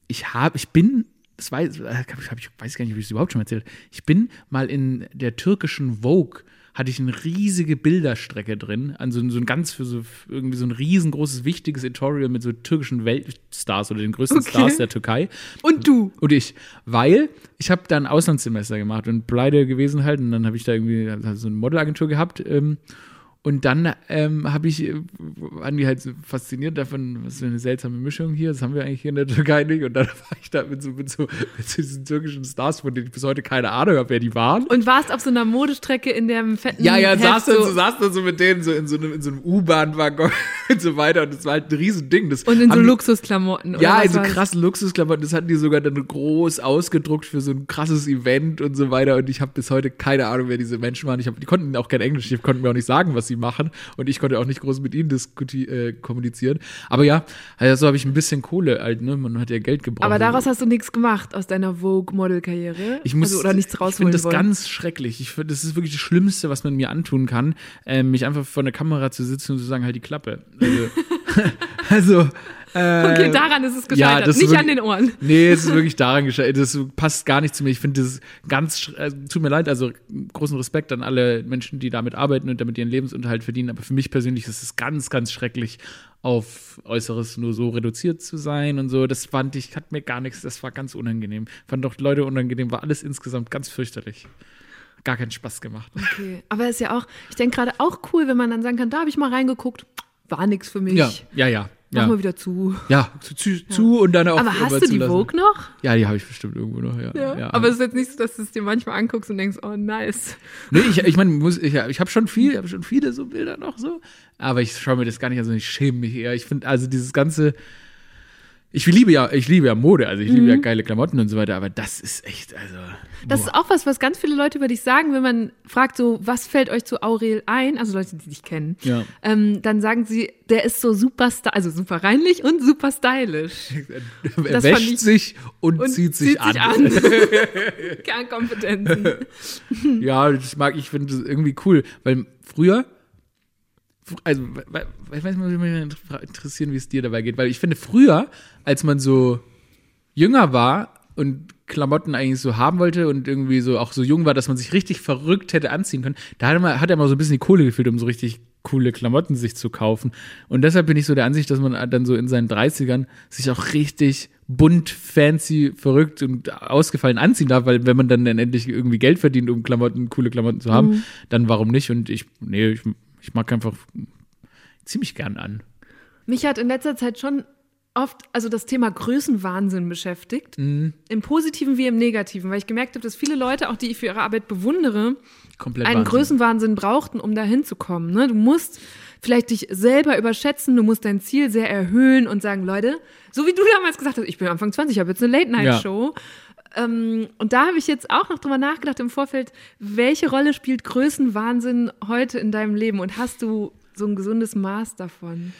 A: ich habe, ich bin, das weiß, äh, hab ich weiß gar nicht, ob ich es überhaupt schon erzählt habe. Ich bin mal in der türkischen Vogue hatte ich eine riesige Bilderstrecke drin, an so, so ein ganz für so irgendwie so ein riesengroßes wichtiges Editorial mit so türkischen Weltstars oder den größten
B: Okay.
A: Stars der Türkei.
B: Und du?
A: Und ich, weil ich habe da ein Auslandssemester gemacht und pleite gewesen halt und dann habe ich da irgendwie hab so eine Modelagentur gehabt ähm, und dann ähm, habe ich, äh, waren die halt so fasziniert davon, was für eine seltsame Mischung hier, das haben wir eigentlich hier in der Türkei nicht und dann war ich da mit so, mit so, mit so diesen türkischen Stars, von denen ich bis heute keine Ahnung habe, wer die waren.
B: Und warst auf so einer Modestrecke in dem fetten
A: Ja, ja,
B: Heft
A: saß dann, so,
B: so,
A: saß dann so mit denen so in so einem, in so einem U-Bahn-Waggon und so weiter und das war halt ein Riesending. Das
B: und in so Luxusklamotten. oder
A: Ja, in so krassen Luxusklamotten, das hatten die sogar dann groß ausgedruckt für so ein krasses Event und so weiter. Und ich habe bis heute keine Ahnung, wer diese Menschen waren. Ich hab, die konnten auch kein Englisch, die konnten mir auch nicht sagen, was sie machen. Und ich konnte auch nicht groß mit ihnen äh, kommunizieren. Aber ja, also so habe ich ein bisschen Kohle halt, ne? Man hat ja Geld gebraucht.
B: Aber daraus hast du nichts gemacht aus deiner Vogue-Model-Karriere.
A: Ich muss,
B: also, oder nichts
A: Ich finde
B: rausholen
A: das
B: wollen.
A: ganz schrecklich. Ich finde, das ist wirklich das Schlimmste, was man mir antun kann, ähm, mich einfach vor der Kamera zu sitzen und zu sagen, halt die Klappe. Also, also äh,
B: Okay, daran ist es
A: ja,
B: gescheitert,
A: ist
B: nicht
A: wirklich-
B: an den Ohren.
A: Nee, es ist wirklich daran gescheitert. Das passt gar nicht zu mir. Ich finde das ganz, äh, tut mir leid, also großen Respekt an alle Menschen, die damit arbeiten und damit ihren Lebensunterhalt verdienen. Aber für mich persönlich ist es ganz, ganz schrecklich, auf Äußeres nur so reduziert zu sein und so. Das fand ich, hat mir gar nichts, das war ganz unangenehm. Fand doch Leute unangenehm, war alles insgesamt ganz fürchterlich. Gar keinen Spaß gemacht.
B: Okay. Aber ist ja auch, ich denke gerade auch cool, wenn man dann sagen kann, da habe ich mal reingeguckt, war nix für mich.
A: Ja, ja, ja.
B: Mach
A: Ja,
B: mal wieder zu.
A: ja zu, zu, zu und dann auch
B: Aber hast du die. Vogue noch?
A: Ja, die habe ich bestimmt irgendwo noch, ja. ja.
B: Aber es ist jetzt nicht so, dass du es dir manchmal anguckst und denkst, oh nice.
A: Nee, ich, ich meine, ich, ich habe schon viel, ich habe schon viele so Bilder noch so, aber ich schaue mir das gar nicht an, sondern ich schäme mich eher. Ich finde also dieses ganze ich liebe ja, ich liebe ja Mode, also ich liebe ja geile Klamotten und so weiter, aber das ist echt, also.
B: Das ist auch was, was ganz viele Leute über dich sagen, wenn man fragt, so, was fällt euch zu Aurel ein? Also Leute, die dich kennen.
A: Ja.
B: Ähm, dann sagen sie, der ist so super, also super reinlich und super stylisch.
A: er
B: das
A: wäscht
B: ich-
A: sich und,
B: Und
A: zieht sich an.
B: Kernkompetenzen.
A: Ja, das mag ich, finde das irgendwie cool, weil früher, also, ich weiß nicht, mich interessieren, wie es dir dabei geht, weil ich finde, früher, als man so jünger war und Klamotten eigentlich so haben wollte und irgendwie so auch so jung war, dass man sich richtig verrückt hätte anziehen können, da hat man, hat er mal so ein bisschen die Kohle gefehlt, um so richtig coole Klamotten sich zu kaufen. Und deshalb bin ich so der Ansicht, dass man dann so in seinen 30ern sich auch richtig bunt, fancy, verrückt und ausgefallen anziehen darf, weil wenn man dann, dann endlich irgendwie Geld verdient, um Klamotten, coole Klamotten zu haben, dann warum nicht? Und ich, nee, ich, ich mag einfach ziemlich gern an.
B: Mich hat in letzter Zeit schon oft also das Thema Größenwahnsinn beschäftigt.
A: Mhm.
B: Im Positiven wie im Negativen, weil ich gemerkt habe, dass viele Leute, auch die ich für ihre Arbeit bewundere,
A: Komplett
B: einen
A: Wahnsinn.
B: Größenwahnsinn brauchten, um da hinzukommen. Ne? Du musst vielleicht dich selber überschätzen, du musst dein Ziel sehr erhöhen und sagen, Leute, so wie du damals gesagt hast, ich bin Anfang 20, ich habe jetzt eine Late-Night-Show. Ähm, und da habe ich jetzt auch noch drüber nachgedacht im Vorfeld, welche Rolle spielt Größenwahnsinn heute in deinem Leben und hast du so ein gesundes Maß davon?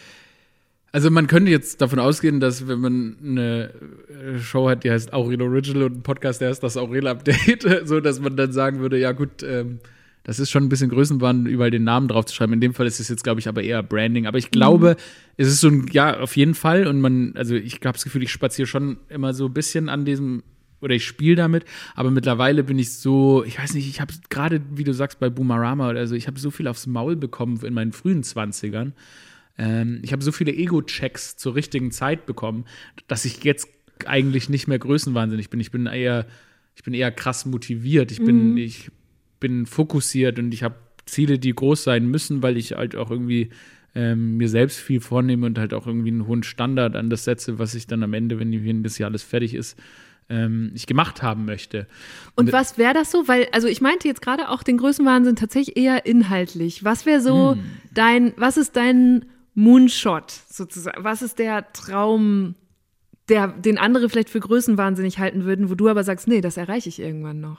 A: Also man könnte jetzt davon ausgehen, dass wenn man eine äh, Show hat, die heißt Aurel Original und ein Podcast, der heißt das Aurel Update, so dass man dann sagen würde, ja gut, ähm, das ist schon ein bisschen Größenwahn, überall den Namen drauf zu schreiben. In dem Fall ist es jetzt, glaube ich, aber eher Branding. Aber ich glaube, es ist so ein, ja, auf jeden Fall. Und man, also ich habe das Gefühl, ich spaziere schon immer so ein bisschen an diesem, oder ich spiele damit. Aber mittlerweile bin ich so, ich weiß nicht, ich habe gerade, wie du sagst, bei Boomerama oder so, ich habe so viel aufs Maul bekommen in meinen frühen Zwanzigern. Ähm, ich habe so viele Ego-Checks zur richtigen Zeit bekommen, dass ich jetzt eigentlich nicht mehr größenwahnsinnig bin. Ich bin eher, ich bin eher krass motiviert. Ich bin, ich bin fokussiert und ich habe Ziele, die groß sein müssen, weil ich halt auch irgendwie ähm, mir selbst viel vornehme und halt auch irgendwie einen hohen Standard an das setze, was ich dann am Ende, wenn, das Jahr alles fertig ist, ähm, ich gemacht haben möchte.
B: Und was wäre das so? Weil, also ich meinte jetzt gerade auch den Größenwahnsinn tatsächlich eher inhaltlich. Was wäre so
A: Hm.
B: dein, was ist dein Moonshot sozusagen? Was ist der Traum, der, den andere vielleicht für größenwahnsinnig halten würden, wo du aber sagst, nee, das erreiche ich irgendwann noch?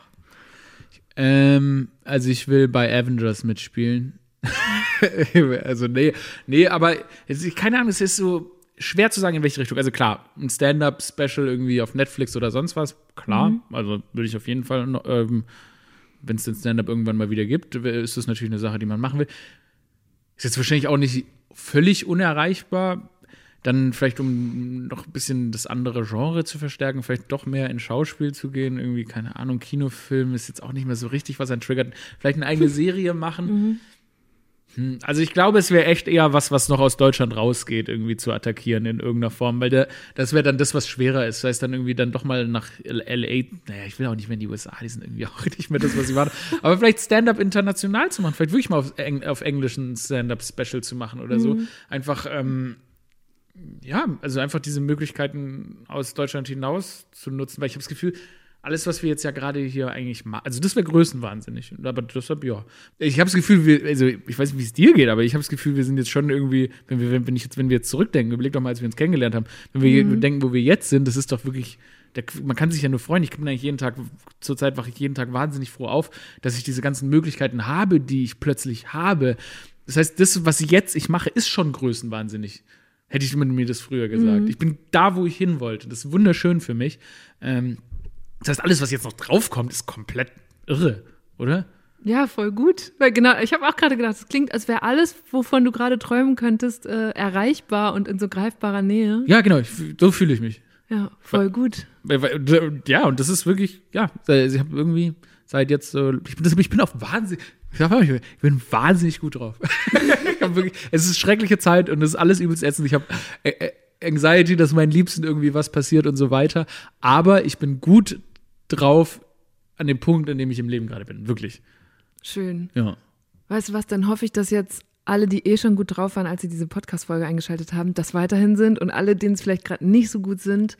A: Ähm, also ich will bei Avengers mitspielen. also nee, nee, aber keine Ahnung, es ist so schwer zu sagen, in welche Richtung. Also klar, ein Stand-up-Special irgendwie auf Netflix oder sonst was, klar. Also würde ich auf jeden Fall, ähm, wenn es den Stand-up irgendwann mal wieder gibt, ist das natürlich eine Sache, die man machen will. Ist jetzt wahrscheinlich auch nicht völlig unerreichbar. Dann vielleicht, um noch ein bisschen das andere Genre zu verstärken, vielleicht doch mehr in Schauspiel zu gehen. Irgendwie, keine Ahnung, Kinofilm ist jetzt auch nicht mehr so richtig, was einen triggert. Vielleicht eine eigene Serie machen. Hm, Also ich glaube, es wäre echt eher was, was noch aus Deutschland rausgeht, irgendwie zu attackieren in irgendeiner Form, weil der, das wäre dann das, was schwerer ist. Das heißt dann irgendwie dann doch mal nach L.A., naja, ich will auch nicht mehr in die USA, die sind irgendwie auch nicht mehr das, was sie waren. Aber vielleicht Stand-up international zu machen, vielleicht wirklich mal auf, Eng auf Englisch ein Stand-up-Special zu machen oder so. Einfach, ähm, ja, also einfach diese Möglichkeiten aus Deutschland hinaus zu nutzen, weil ich habe das Gefühl, alles, was wir jetzt ja gerade hier eigentlich machen, also das wäre größenwahnsinnig. Aber deshalb, ja. Ich habe das Gefühl, wir, also ich weiß nicht, wie es dir geht, aber ich habe das Gefühl, wir sind jetzt schon irgendwie, wenn wir, wenn ich jetzt, wenn wir jetzt zurückdenken, überleg doch mal, als wir uns kennengelernt haben, wenn wir denken, wo wir jetzt sind, das ist doch wirklich, der, man kann sich ja nur freuen. Ich bin eigentlich jeden Tag, zurzeit wache ich jeden Tag wahnsinnig froh auf, dass ich diese ganzen Möglichkeiten habe, die ich plötzlich habe. Das heißt, das, was jetzt ich mache, ist schon größenwahnsinnig. Hätte ich mir das früher gesagt. Ich bin da, wo ich hin wollte. Das ist wunderschön für mich. Ähm, das heißt, alles, was jetzt noch draufkommt, ist komplett irre, oder?
B: Ja, voll gut. Weil genau, ich habe auch gerade gedacht, es klingt, als wäre alles, wovon du gerade träumen könntest, äh, erreichbar und in so greifbarer Nähe.
A: Ja, genau. Ich, so fühle ich mich.
B: Ja, voll gut.
A: Weil- weil- Ja, und das ist wirklich, ja, ich habe irgendwie seit jetzt so, ich bin, ich bin auch wahnsinnig, ich bin wahnsinnig gut drauf. wirklich, es ist schreckliche Zeit und es ist alles übelst ätzend. Ich habe äh, äh, Anxiety, dass meinen Liebsten irgendwie was passiert und so weiter. Aber ich bin gut drauf an dem Punkt, an dem ich im Leben gerade bin. Wirklich.
B: Schön.
A: Ja.
B: Weißt du was, dann hoffe ich, dass jetzt alle, die eh schon gut drauf waren, als sie diese Podcast-Folge eingeschaltet haben, das weiterhin sind und alle, denen es vielleicht gerade nicht so gut sind,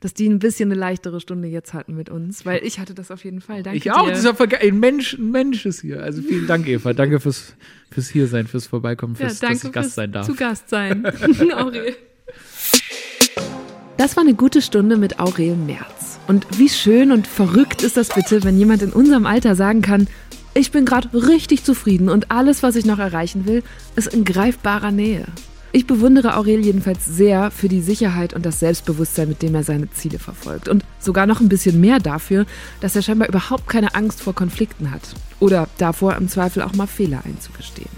B: dass die ein bisschen eine leichtere Stunde jetzt hatten mit uns, weil ich hatte das auf jeden Fall. Danke
A: Ich auch,
B: dir.
A: das ist ja. Ein Mensch, ein Mensch ist hier. Also vielen Dank, Eva. Danke fürs, fürs Hiersein, fürs Vorbeikommen,
B: ja,
A: fürs,
B: danke
A: dass ich Gast
B: fürs
A: sein darf.
B: zu Gast sein. Aurel. Das war eine gute Stunde mit Aurel Merz. Und wie schön und verrückt ist das bitte, wenn jemand in unserem Alter sagen kann, ich bin gerade richtig zufrieden und alles, was ich noch erreichen will, ist in greifbarer Nähe. Ich bewundere Aurel jedenfalls sehr für die Sicherheit und das Selbstbewusstsein, mit dem er seine Ziele verfolgt. Und sogar noch ein bisschen mehr dafür, dass er scheinbar überhaupt keine Angst vor Konflikten hat. Oder davor im Zweifel auch mal Fehler einzugestehen.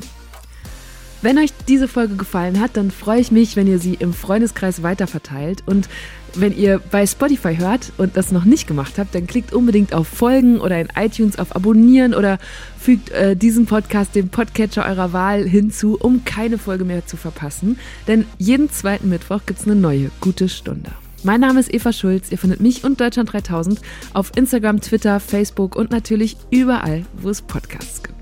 B: Wenn euch diese Folge gefallen hat, dann freue ich mich, wenn ihr sie im Freundeskreis weiterverteilt. Und wenn ihr bei Spotify hört und das noch nicht gemacht habt, dann klickt unbedingt auf Folgen oder in iTunes auf Abonnieren oder fügt äh, diesen Podcast dem Podcatcher eurer Wahl hinzu, um keine Folge mehr zu verpassen. Denn jeden zweiten Mittwoch gibt es eine neue gute Stunde. Mein Name ist Eva Schulz. Ihr findet mich und Deutschland 3000 auf Instagram, Twitter, Facebook und natürlich überall, wo es Podcasts gibt.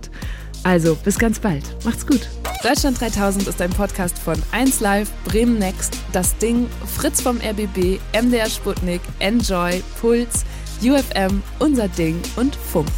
B: Also, bis ganz bald. Macht's gut. Deutschland 3000 ist ein Podcast von 1Live, Bremen Next, Das Ding, Fritz vom RBB, MDR Sputnik, Enjoy, Puls, UFM, Unser Ding und Funk.